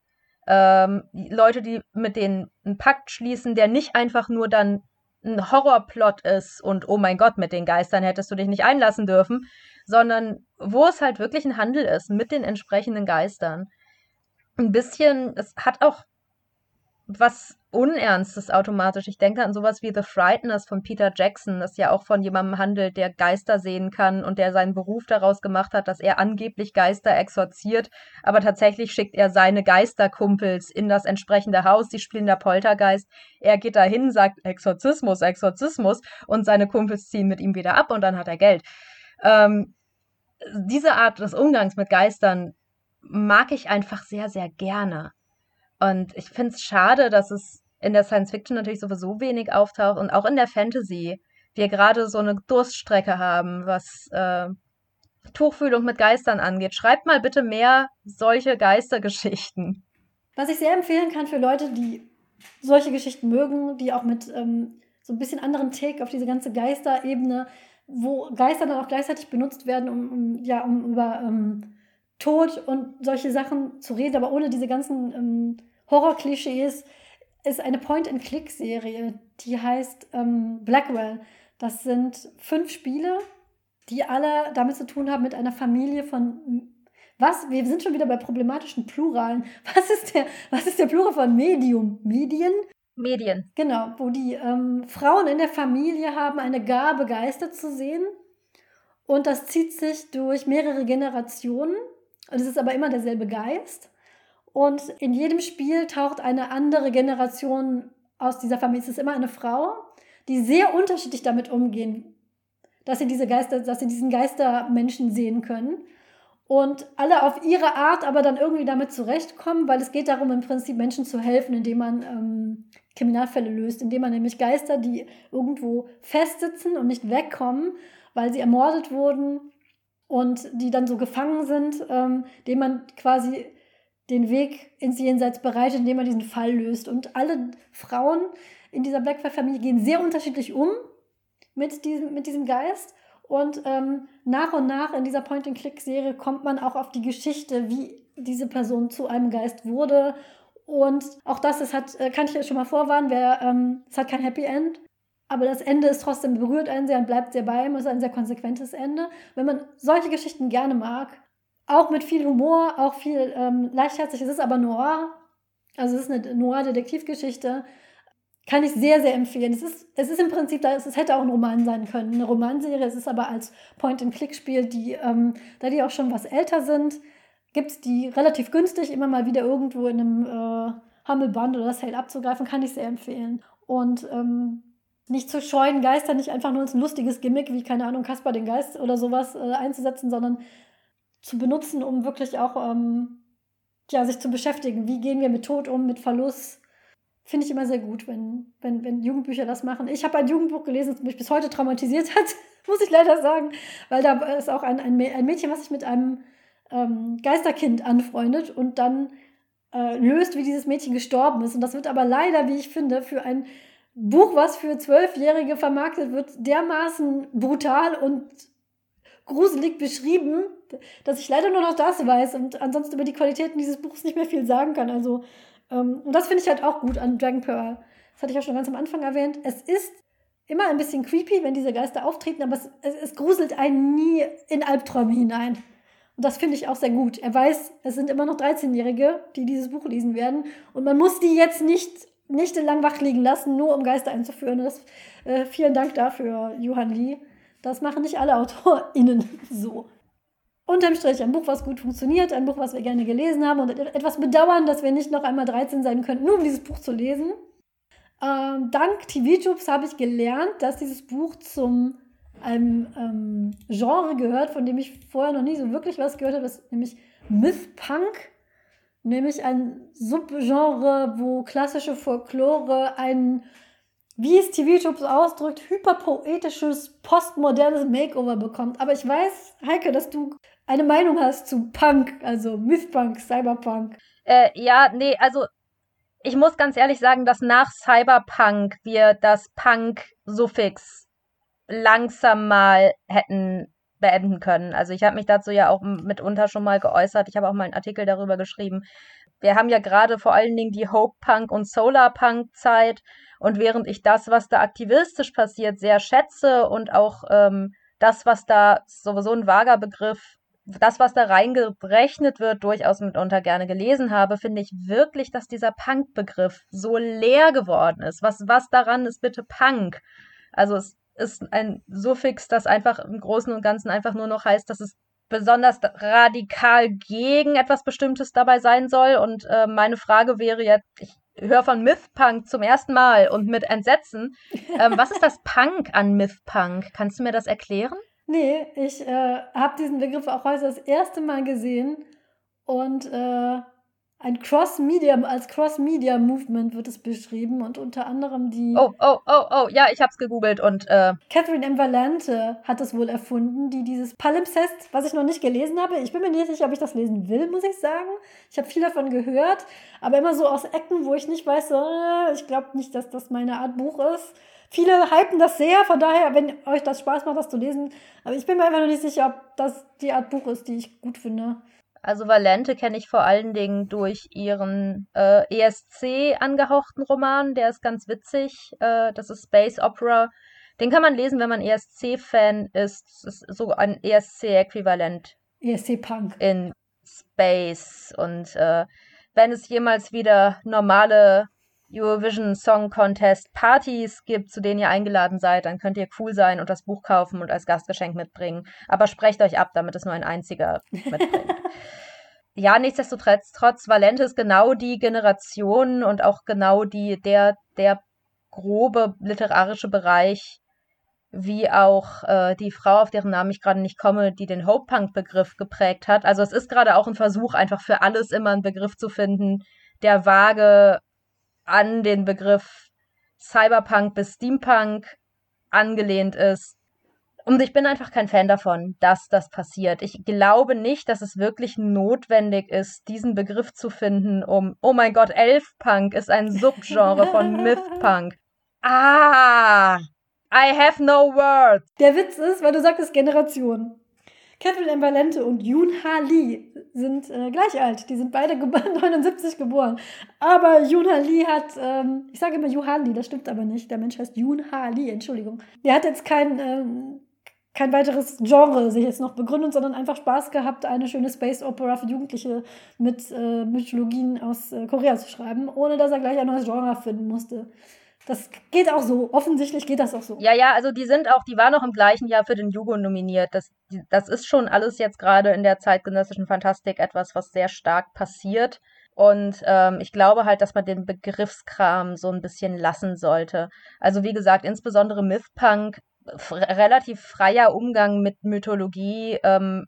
Ähm, Leute, die mit denen einen Pakt schließen, der nicht einfach nur dann ein Horrorplot ist und oh mein Gott, mit den Geistern hättest du dich nicht einlassen dürfen, sondern wo es halt wirklich ein Handel ist mit den entsprechenden Geistern. Ein bisschen, es hat auch was Unernstes automatisch. Ich denke an sowas wie The Frighteners von Peter Jackson, das ja auch von jemandem handelt, der Geister sehen kann und der seinen Beruf daraus gemacht hat, dass er angeblich Geister exorziert, aber tatsächlich schickt er seine Geisterkumpels in das entsprechende Haus, die spielen da Poltergeist. Er geht dahin, sagt Exorzismus, Exorzismus und seine Kumpels ziehen mit ihm wieder ab und dann hat er Geld. Ähm, diese Art des Umgangs mit Geistern mag ich einfach sehr, sehr gerne. Und ich finde es schade, dass es in der Science Fiction natürlich sowieso wenig auftaucht und auch in der Fantasy wir gerade so eine Durststrecke haben, was äh, Tuchfühlung mit Geistern angeht. Schreibt mal bitte mehr solche Geistergeschichten. Was ich sehr empfehlen kann für Leute, die solche Geschichten mögen, die auch mit ähm, so ein bisschen anderen Take auf diese ganze Geisterebene, wo Geister dann auch gleichzeitig benutzt werden, um, um ja, um über ähm, Tod und solche Sachen zu reden, aber ohne diese ganzen ähm, Horror-Klischees ist eine Point-and-Click-Serie, die heißt ähm, Blackwell. Das sind fünf Spiele, die alle damit zu tun haben mit einer Familie von was? Wir sind schon wieder bei problematischen Pluralen. [LAUGHS] Was ist der, was ist der Plural von Medium? Medien? Medien. Genau, wo die ähm, Frauen in der Familie haben eine Gabe, Geister zu sehen. Und das zieht sich durch mehrere Generationen. Und es ist aber immer derselbe Geist. Und in jedem Spiel taucht eine andere Generation aus dieser Familie. Es ist immer eine Frau, die sehr unterschiedlich damit umgehen, dass sie diese Geister, dass sie diesen Geistermenschen sehen können. Und alle auf ihre Art aber dann irgendwie damit zurechtkommen, weil es geht darum, im Prinzip Menschen zu helfen, indem man ähm, Kriminalfälle löst, indem man nämlich Geister, die irgendwo festsitzen und nicht wegkommen, weil sie ermordet wurden und die dann so gefangen sind, ähm, dem man quasi den Weg ins Jenseits bereitet, indem er diesen Fall löst. Und alle Frauen in dieser Blackfire-Familie gehen sehr unterschiedlich um mit diesem, mit diesem Geist. Und ähm, nach und nach in dieser Point-and-Click-Serie kommt man auch auf die Geschichte, wie diese Person zu einem Geist wurde. Und auch das, das hat, äh, kann ich schon mal vorwarnen, wer, ähm, es hat kein Happy End. Aber das Ende ist trotzdem berührt einen sehr und bleibt sehr bei ihm. Es ist ein sehr konsequentes Ende. Wenn man solche Geschichten gerne mag, auch mit viel Humor, auch viel ähm, leichtherzig. Es ist aber Noir. Also es ist eine Noir-Detektivgeschichte. Kann ich sehr, sehr empfehlen. Es ist, es ist im Prinzip, es hätte auch ein Roman sein können, eine Romanserie. Es ist aber als Point-and-Click-Spiel, die, ähm, da die auch schon was älter sind, gibt es die relativ günstig, immer mal wieder irgendwo in einem äh, Humble Band oder Sale abzugreifen, kann ich sehr empfehlen. Und ähm, nicht zu scheuen, Geister nicht einfach nur als ein lustiges Gimmick wie, keine Ahnung, Kaspar den Geist oder sowas äh, einzusetzen, sondern zu benutzen, um wirklich auch ähm, ja, sich zu beschäftigen. Wie gehen wir mit Tod um, mit Verlust? Finde ich immer sehr gut, wenn, wenn, wenn Jugendbücher das machen. Ich habe ein Jugendbuch gelesen, das mich bis heute traumatisiert hat, [LAUGHS] muss ich leider sagen, weil da ist auch ein, ein, Mädchen, was sich mit einem ähm, Geisterkind anfreundet und dann äh, löst, wie dieses Mädchen gestorben ist. Und das wird aber leider, wie ich finde, für ein Buch, was für Zwölfjährige vermarktet wird, dermaßen brutal und gruselig beschrieben, dass ich leider nur noch das weiß und ansonsten über die Qualitäten dieses Buchs nicht mehr viel sagen kann. Also, ähm, und das finde ich halt auch gut an Dragon Pearl. Das hatte ich ja schon ganz am Anfang erwähnt. Es ist immer ein bisschen creepy, wenn diese Geister auftreten, aber es, es, es gruselt einen nie in Albträume hinein. Und das finde ich auch sehr gut. Er weiß, es sind immer noch 13-Jährige, die dieses Buch lesen werden. Und man muss die jetzt nicht nächtelang wach liegen lassen, nur um Geister einzuführen. Das, äh, vielen Dank dafür, Johann Lee. Das machen nicht alle AutorInnen [LAUGHS] so. Unterm Strich ein Buch, was gut funktioniert, ein Buch, was wir gerne gelesen haben und etwas bedauern, dass wir nicht noch einmal 13 sein könnten, nur um dieses Buch zu lesen. Ähm, dank TV-Tubes habe ich gelernt, dass dieses Buch zum einem ähm, Genre gehört, von dem ich vorher noch nie so wirklich was gehört habe, das nämlich Myth-Punk, nämlich ein Subgenre, wo klassische Folklore ein, wie es TV-Tubes ausdrückt, hyperpoetisches, postmodernes Makeover bekommt. Aber ich weiß, Heike, dass du eine Meinung hast zu Punk, also Myth-Punk, Cyberpunk. Äh, ja, nee, also ich muss ganz ehrlich sagen, dass nach Cyberpunk wir das Punk-Suffix langsam mal hätten beenden können. Also ich habe mich dazu ja auch mitunter schon mal geäußert. Ich habe auch mal einen Artikel darüber geschrieben. Wir haben ja gerade vor allen Dingen die Hope-Punk- und Solar-Punk-Zeit. Und während ich das, was da aktivistisch passiert, sehr schätze und auch ähm, das, was da sowieso ein vager Begriff das, was da reingerechnet wird, durchaus mitunter gerne gelesen habe, finde ich wirklich, dass dieser Punk-Begriff so leer geworden ist. Was, was daran ist bitte Punk? Also es ist ein Suffix, das einfach im Großen und Ganzen einfach nur noch heißt, dass es besonders radikal gegen etwas Bestimmtes dabei sein soll. Und äh, meine Frage wäre jetzt, ich höre von Mythpunk zum ersten Mal und mit Entsetzen. Ähm, was ist das [LAUGHS] Punk an Mythpunk? Kannst du mir das erklären? Nee, ich äh, habe diesen Begriff auch heute das erste Mal gesehen und äh, ein Cross-Media, als Cross-Media-Movement wird es beschrieben und unter anderem die. Oh, oh, oh, oh, ja, ich hab's gegoogelt und. Äh Catherine M. Valente hat es wohl erfunden, die dieses Palimpsest, was ich noch nicht gelesen habe. Ich bin mir nicht sicher, ob ich das lesen will, muss ich sagen. Ich habe viel davon gehört, aber immer so aus Ecken, wo ich nicht weiß, so, äh, ich glaube nicht, dass das meine Art Buch ist. Viele hypen das sehr, von daher, wenn euch das Spaß macht, das zu lesen. Aber ich bin mir einfach noch nicht sicher, ob das die Art Buch ist, die ich gut finde. Also Valente kenne ich vor allen Dingen durch ihren äh, ESC angehauchten Roman. Der ist ganz witzig. Äh, das ist Space Opera. Den kann man lesen, wenn man ESC-Fan ist. Das ist so ein ESC-Äquivalent. ESC-Punk. In Space. Und äh, wenn es jemals wieder normale Eurovision Song Contest Partys gibt, zu denen ihr eingeladen seid, dann könnt ihr cool sein und das Buch kaufen und als Gastgeschenk mitbringen. Aber sprecht euch ab, damit es nur ein einziger mitbringt. [LAUGHS] ja, nichtsdestotrotz, trotz Valente ist genau die Generation und auch genau die, der, der grobe literarische Bereich, wie auch äh, die Frau, auf deren Namen ich gerade nicht komme, die den Hope-Punk-Begriff geprägt hat. Also es ist gerade auch ein Versuch, einfach für alles immer einen Begriff zu finden, der vage an den Begriff Cyberpunk bis Steampunk angelehnt ist. Und ich bin einfach kein Fan davon, dass das passiert. Ich glaube nicht, dass es wirklich notwendig ist, diesen Begriff zu finden, um, oh mein Gott, Elfpunk ist ein Subgenre von [LAUGHS] Mythpunk. Ah, I have no words. Der Witz ist, weil du sagtest Generation. Catherine Valente und Yoon Ha Lee sind äh, gleich alt. Die sind beide ge 79 [LAUGHS] geboren. Aber Yoon Ha Lee hat, ähm, ich sage immer Yoon Ha Lee, das stimmt aber nicht. Der Mensch heißt Yoon Ha Lee, Entschuldigung. Der hat jetzt kein, ähm, kein weiteres Genre sich jetzt noch begründet, sondern einfach Spaß gehabt, eine schöne Space Opera für Jugendliche mit äh, Mythologien aus äh, Korea zu schreiben, ohne dass er gleich ein neues Genre finden musste. Das geht auch so. Offensichtlich geht das auch so. Ja, ja, also die sind auch, die waren auch im gleichen Jahr für den Jugo nominiert. Das, das ist schon alles jetzt gerade in der zeitgenössischen Fantastik etwas, was sehr stark passiert. Und ähm, ich glaube halt, dass man den Begriffskram so ein bisschen lassen sollte. Also wie gesagt, insbesondere Mythpunk, relativ freier Umgang mit Mythologie. Ähm,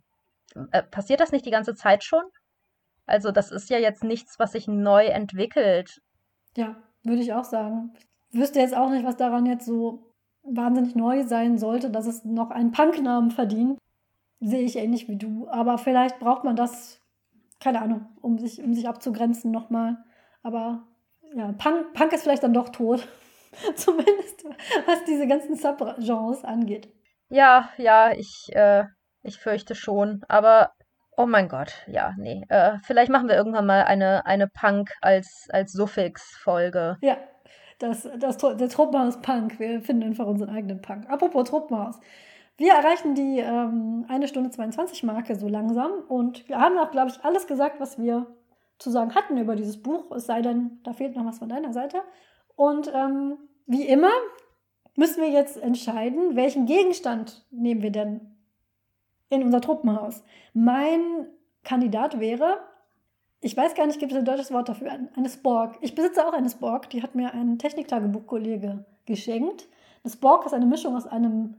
äh, passiert das nicht die ganze Zeit schon? Also das ist ja jetzt nichts, was sich neu entwickelt. Ja, würde ich auch sagen wüsste jetzt auch nicht, was daran jetzt so wahnsinnig neu sein sollte, dass es noch einen Punknamen verdient. Sehe ich ähnlich wie du. Aber vielleicht braucht man das, keine Ahnung, um sich, um sich abzugrenzen nochmal. Aber ja, Punk, Punk ist vielleicht dann doch tot. [LAUGHS] Zumindest was diese ganzen Subgenres angeht. Ja, ja, ich, äh, ich fürchte schon. Aber, oh mein Gott, ja, nee. Äh, vielleicht machen wir irgendwann mal eine, eine Punk als, als Suffix-Folge. Ja, das, das, der Truppenhaus-Punk. Wir finden einfach unseren eigenen Punk. Apropos Truppenhaus. Wir erreichen die ähm, 1 Stunde 22 Marke so langsam und wir haben auch, glaube ich, alles gesagt, was wir zu sagen hatten über dieses Buch, es sei denn, da fehlt noch was von deiner Seite. Und ähm, wie immer müssen wir jetzt entscheiden, welchen Gegenstand nehmen wir denn in unser Truppenhaus. Mein Kandidat wäre, ich weiß gar nicht, gibt es ein deutsches Wort dafür, eine Spork. Ich besitze auch eine Spork, die hat mir ein Techniktagebuchkollege geschenkt. Eine Spork ist eine Mischung aus einem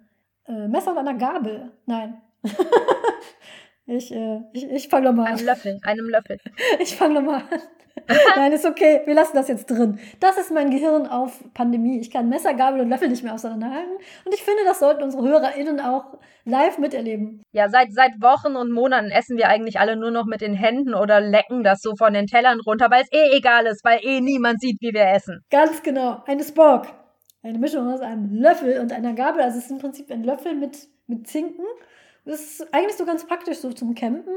äh, Messer und einer Gabel. Nein. [LAUGHS] ich äh, ich, ich fange nochmal an. Einem Löffel, einem Löffel. [LAUGHS] Ich fange nochmal an. [LAUGHS] Nein, ist okay. Wir lassen das jetzt drin. Das ist mein Gehirn auf Pandemie. Ich kann Messer, Gabel und Löffel nicht mehr auseinanderhalten. Und ich finde, das sollten unsere HörerInnen auch live miterleben. Ja, seit, seit Wochen und Monaten essen wir eigentlich alle nur noch mit den Händen oder lecken das so von den Tellern runter, weil es eh egal ist, weil eh niemand sieht, wie wir essen. Ganz genau. Eine Spork. Eine Mischung aus einem Löffel und einer Gabel. Also es ist im Prinzip ein Löffel mit, mit Zinken. Das ist eigentlich so ganz praktisch so zum Campen.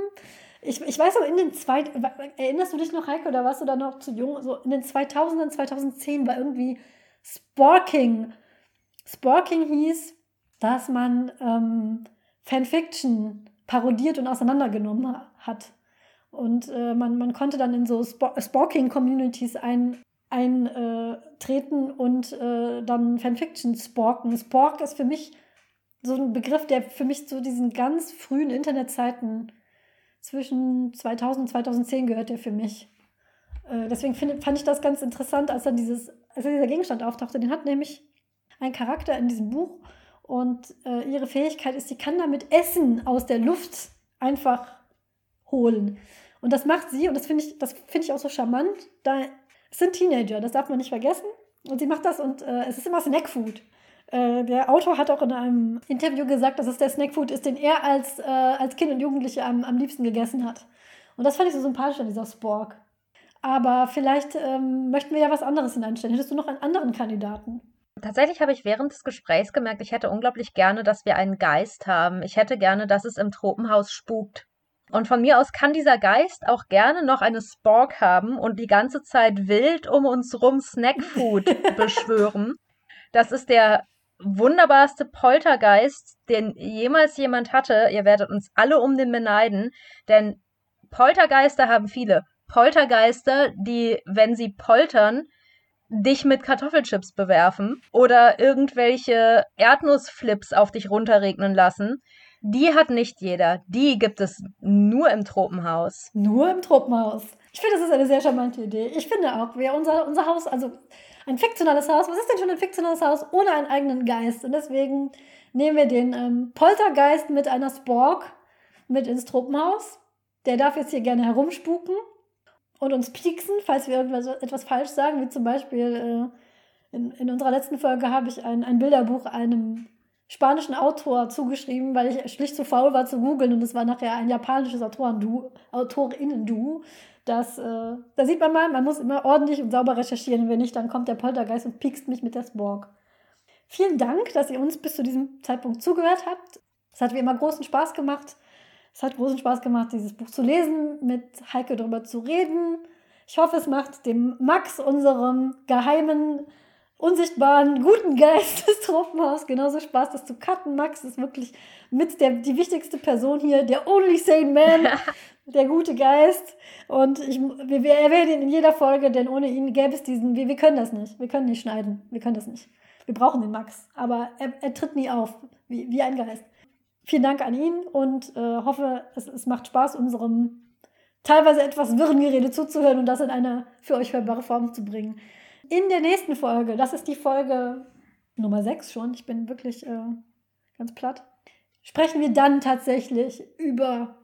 Ich, ich weiß auch in den zwei, erinnerst du dich noch, Heike, oder warst du da noch zu jung? So in den 2000ern, 2010 war irgendwie Sporking. Sporking hieß, dass man ähm, Fanfiction parodiert und auseinandergenommen hat. Und äh, man, man konnte dann in so Sporking-Communities ein, eintreten äh, und äh, dann Fanfiction sporken. Spork ist für mich so ein Begriff, der für mich zu diesen ganz frühen Internetzeiten zwischen 2000 und 2010 gehört der für mich. Äh, deswegen find, fand ich das ganz interessant, als dann dieses, als dieser Gegenstand auftauchte. Den hat nämlich ein Charakter in diesem Buch und äh, ihre Fähigkeit ist, sie kann damit Essen aus der Luft einfach holen. Und das macht sie, und das finde ich, das ich auch so charmant. Da sind Teenager, das darf man nicht vergessen. Und sie macht das und äh, es ist immer Snackfood. Äh, der Autor hat auch in einem Interview gesagt, dass es der Snackfood ist, den er als, äh, als Kind und Jugendliche am, am liebsten gegessen hat. Und das fand ich so sympathisch an dieser Spork. Aber vielleicht ähm, möchten wir ja was anderes hineinstellen. Hättest du noch einen anderen Kandidaten? Tatsächlich habe ich während des Gesprächs gemerkt, ich hätte unglaublich gerne, dass wir einen Geist haben. Ich hätte gerne, dass es im Tropenhaus spukt. Und von mir aus kann dieser Geist auch gerne noch eine Spork haben und die ganze Zeit wild um uns rum Snackfood [LAUGHS] beschwören. Das ist der wunderbarste Poltergeist, den jemals jemand hatte. Ihr werdet uns alle um den beneiden, denn Poltergeister haben viele. Poltergeister, die, wenn sie poltern, dich mit Kartoffelchips bewerfen oder irgendwelche Erdnussflips auf dich runterregnen lassen. Die hat nicht jeder. Die gibt es nur im Tropenhaus. Nur im Tropenhaus. Ich finde, das ist eine sehr charmante Idee. Ich finde auch, wir unser, unser Haus, also ein fiktionales Haus, was ist denn schon ein fiktionales Haus ohne einen eigenen Geist? Und deswegen nehmen wir den ähm, Poltergeist mit einer Spork mit ins Tropenhaus. Der darf jetzt hier gerne herumspuken und uns pieksen, falls wir irgendwas etwas falsch sagen, wie zum Beispiel äh, in, in unserer letzten Folge habe ich ein, ein Bilderbuch einem spanischen Autor zugeschrieben, weil ich schlicht zu faul war zu googeln und es war nachher ein japanisches Autoren-Du, Autorinnen-Du. Das, äh, da sieht man mal, man muss immer ordentlich und sauber recherchieren. Wenn nicht, dann kommt der Poltergeist und piekst mich mit der Spork. Vielen Dank, dass ihr uns bis zu diesem Zeitpunkt zugehört habt. Es hat wie immer großen Spaß gemacht. Es hat großen Spaß gemacht, dieses Buch zu lesen, mit Heike darüber zu reden. Ich hoffe, es macht dem Max, unserem geheimen unsichtbaren, guten Geist des Tropenhaus genauso Spaß, das zu cutten. Max ist wirklich mit der, die wichtigste Person hier, der only sane man, [LAUGHS] der gute Geist. Und ich, wir, wir erwähnen ihn in jeder Folge, denn ohne ihn gäbe es diesen, wir, wir können das nicht. Wir können nicht schneiden. Wir können das nicht. Wir brauchen den Max. Aber er, er tritt nie auf, wie, wie ein Geist. Vielen Dank an ihn und äh, hoffe, es, es macht Spaß, unserem teilweise etwas wirren Gerede zuzuhören und das in eine für euch hörbare Form zu bringen. In der nächsten Folge, das ist die Folge Nummer 6 schon, ich bin wirklich äh, ganz platt, sprechen wir dann tatsächlich über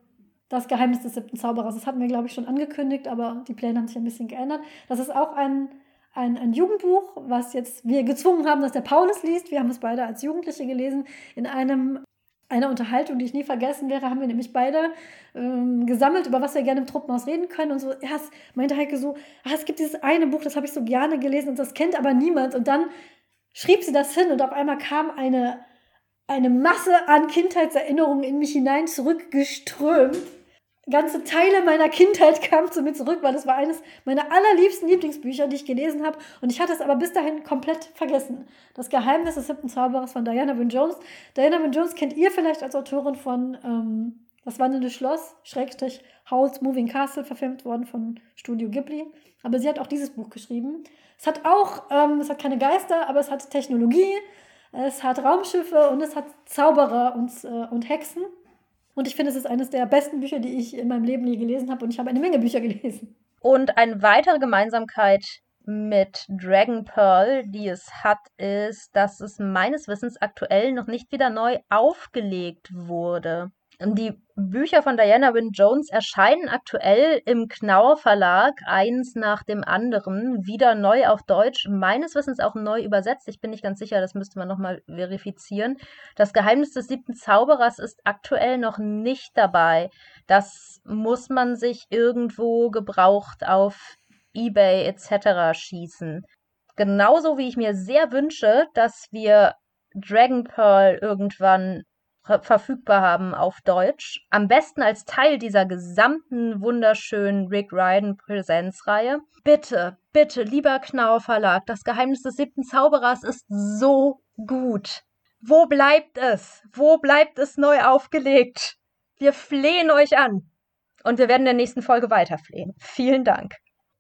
das Geheimnis des siebten Zauberers. Das hatten wir, glaube ich, schon angekündigt, aber die Pläne haben sich ein bisschen geändert. Das ist auch ein, ein, ein Jugendbuch, was jetzt wir gezwungen haben, dass der Paulus liest. Wir haben es beide als Jugendliche gelesen in einem einer Unterhaltung, die ich nie vergessen werde, haben wir nämlich beide ähm, gesammelt, über was wir gerne im Truppenhaus reden können. Und so, ja, es meinte Heike so, ah, es gibt dieses eine Buch, das habe ich so gerne gelesen und das kennt aber niemand. Und dann schrieb sie das hin und auf einmal kam eine, eine Masse an Kindheitserinnerungen in mich hinein zurückgeströmt. Ganze Teile meiner Kindheit kamen zu mir zurück, weil das war eines meiner allerliebsten Lieblingsbücher, die ich gelesen habe. Und ich hatte es aber bis dahin komplett vergessen. Das Geheimnis des siebten Zauberers von Diana Wynne Jones. Diana Wynne Jones kennt ihr vielleicht als Autorin von ähm, Das wandelnde Schloss, Schrägstrich House Moving Castle, verfilmt worden von Studio Ghibli. Aber sie hat auch dieses Buch geschrieben. Es hat auch, ähm, es hat keine Geister, aber es hat Technologie, es hat Raumschiffe und es hat Zauberer und, äh, und Hexen. Und ich finde, es ist eines der besten Bücher, die ich in meinem Leben je gelesen habe. Und ich habe eine Menge Bücher [LAUGHS] gelesen. Und eine weitere Gemeinsamkeit mit Dragon Pearl, die es hat, ist, dass es meines Wissens aktuell noch nicht wieder neu aufgelegt wurde. Die Bücher von Diana Wynne Jones erscheinen aktuell im Knaur Verlag, eins nach dem anderen, wieder neu auf Deutsch, meines Wissens auch neu übersetzt. Ich bin nicht ganz sicher, das müsste man nochmal verifizieren. Das Geheimnis des siebten Zauberers ist aktuell noch nicht dabei. Das muss man sich irgendwo gebraucht auf eBay etc. schießen. Genauso wie ich mir sehr wünsche, dass wir Dragon Pearl irgendwann verfügbar haben auf Deutsch. Am besten als Teil dieser gesamten wunderschönen Rick Ryden Präsenzreihe. Bitte, bitte, lieber Knauer Verlag, das Geheimnis des siebten Zauberers ist so gut. Wo bleibt es? Wo bleibt es neu aufgelegt? Wir flehen euch an. Und wir werden in der nächsten Folge weiter flehen. Vielen Dank.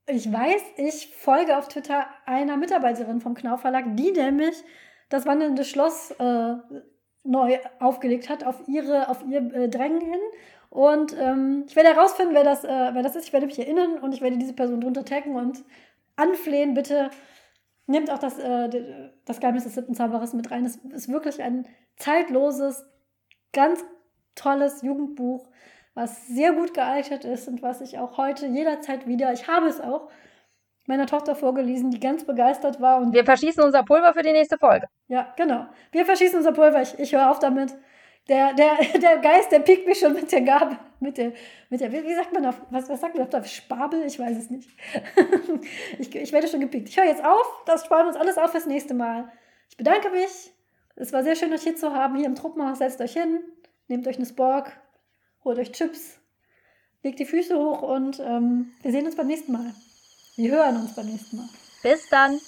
Ich weiß, ich folge auf Twitter einer Mitarbeiterin vom Knau Verlag, die nämlich das wandelnde Schloss äh, neu aufgelegt hat auf ihre, auf ihr äh, Drängen hin. Und ähm, ich werde herausfinden, wer das, äh, wer das ist. Ich werde mich erinnern und ich werde diese Person drunter taggen und anflehen, bitte nehmt auch das, äh, das Geheimnis des siebten Zauberers mit rein. Es ist wirklich ein zeitloses, ganz tolles Jugendbuch, was sehr gut gealtert ist und was ich auch heute jederzeit wieder, ich habe es auch, meiner Tochter vorgelesen, die ganz begeistert war. Und wir verschießen unser Pulver für die nächste Folge. Ja, genau. Wir verschießen unser Pulver. Ich, ich höre auf damit. Der, der, [LAUGHS] der Geist, der piekt mich schon mit der Gabe, mit der, mit der, wie sagt man auf, was, was sagt man auf der Spabel? Ich weiß es nicht. [LAUGHS] ich, ich werde schon gepiekt. Ich höre jetzt auf, das sparen uns alles auf fürs nächste Mal. Ich bedanke mich. Es war sehr schön, euch hier zu haben, hier im Truppenhaus. Setzt euch hin, nehmt euch eine Spork, holt euch Chips, legt die Füße hoch und ähm, wir sehen uns beim nächsten Mal. Wir hören uns beim nächsten Mal. Bis dann.